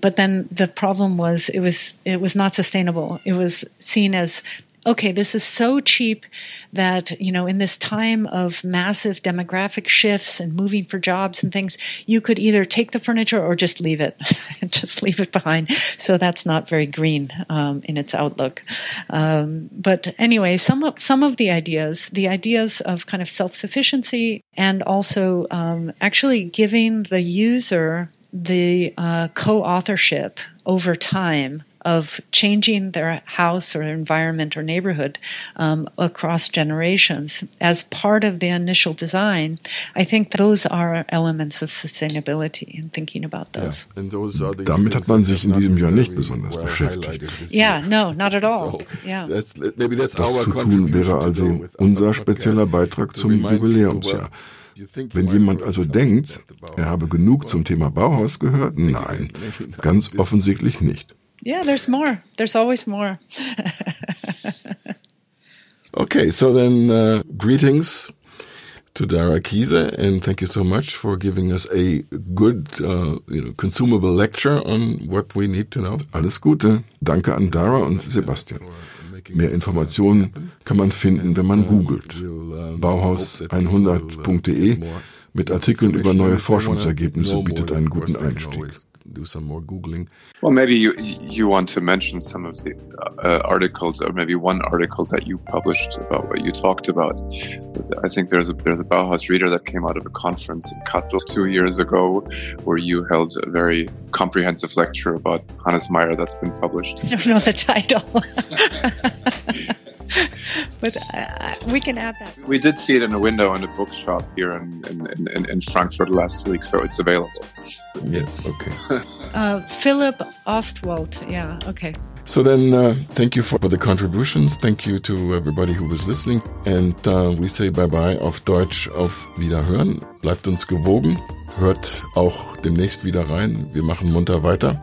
C: But then the problem was it was it was not sustainable. It was seen as okay, this is so cheap that, you know, in this time of massive demographic shifts and moving for jobs and things, you could either take the furniture or just leave it, just leave it behind. So that's not very green um, in its outlook. Um, but anyway, some of, some of the ideas, the ideas of kind of self sufficiency and also um, actually giving the user the uh, co authorship over time of changing their house or environment or neighborhood um, across generations as part of the initial design, I think those are elements of sustainability and thinking about those.
A: Yeah. Damit hat man sich in diesem Jahr nicht besonders beschäftigt.
C: Yeah, no, not at all. Yeah.
A: Das zu tun wäre also unser spezieller Beitrag zum Jubiläumsjahr. Wenn jemand also denkt, er habe genug zum Thema Bauhaus gehört, nein, ganz offensichtlich nicht.
C: Yeah, there's more. There's always more.
A: okay, so then uh, greetings to Dara Kiese, and thank you so much for giving us a good, uh, you know, consumable lecture on what we need to know. Alles Gute. Danke an Dara und Sebastian. Mehr Informationen kann man finden, wenn man googelt. Bauhaus100.de mit Artikeln über neue Forschungsergebnisse bietet einen guten Einstieg.
E: Do some more googling.
D: Well, maybe you you want to mention some of the uh, articles, or maybe one article that you published about what you talked about. I think there's a there's a Bauhaus reader that came out of a conference in Kassel two years ago, where you held a very comprehensive lecture about Hannes Meyer that's been published.
C: I don't know the title. but uh, we can add that.
D: We did see it in a window in a bookshop here in, in, in, in Frankfurt last week, so it's available.
E: Yes, okay.
C: uh, Philip Ostwald, yeah, okay.
E: So then, uh, thank you for, for, the contributions. Thank you to everybody who was listening. And uh, we say bye-bye auf Deutsch auf Wiederhören. Bleibt uns gewogen. Hört auch demnächst wieder rein. Wir machen munter weiter.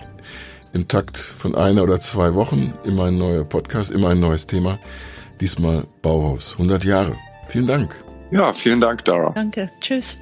E: Im Takt von einer oder zwei Wochen. Immer ein neuer Podcast, immer ein neues Thema. Diesmal Bauhaus, 100 Jahre. Vielen Dank.
D: Ja, vielen Dank, Dara.
C: Danke. Tschüss.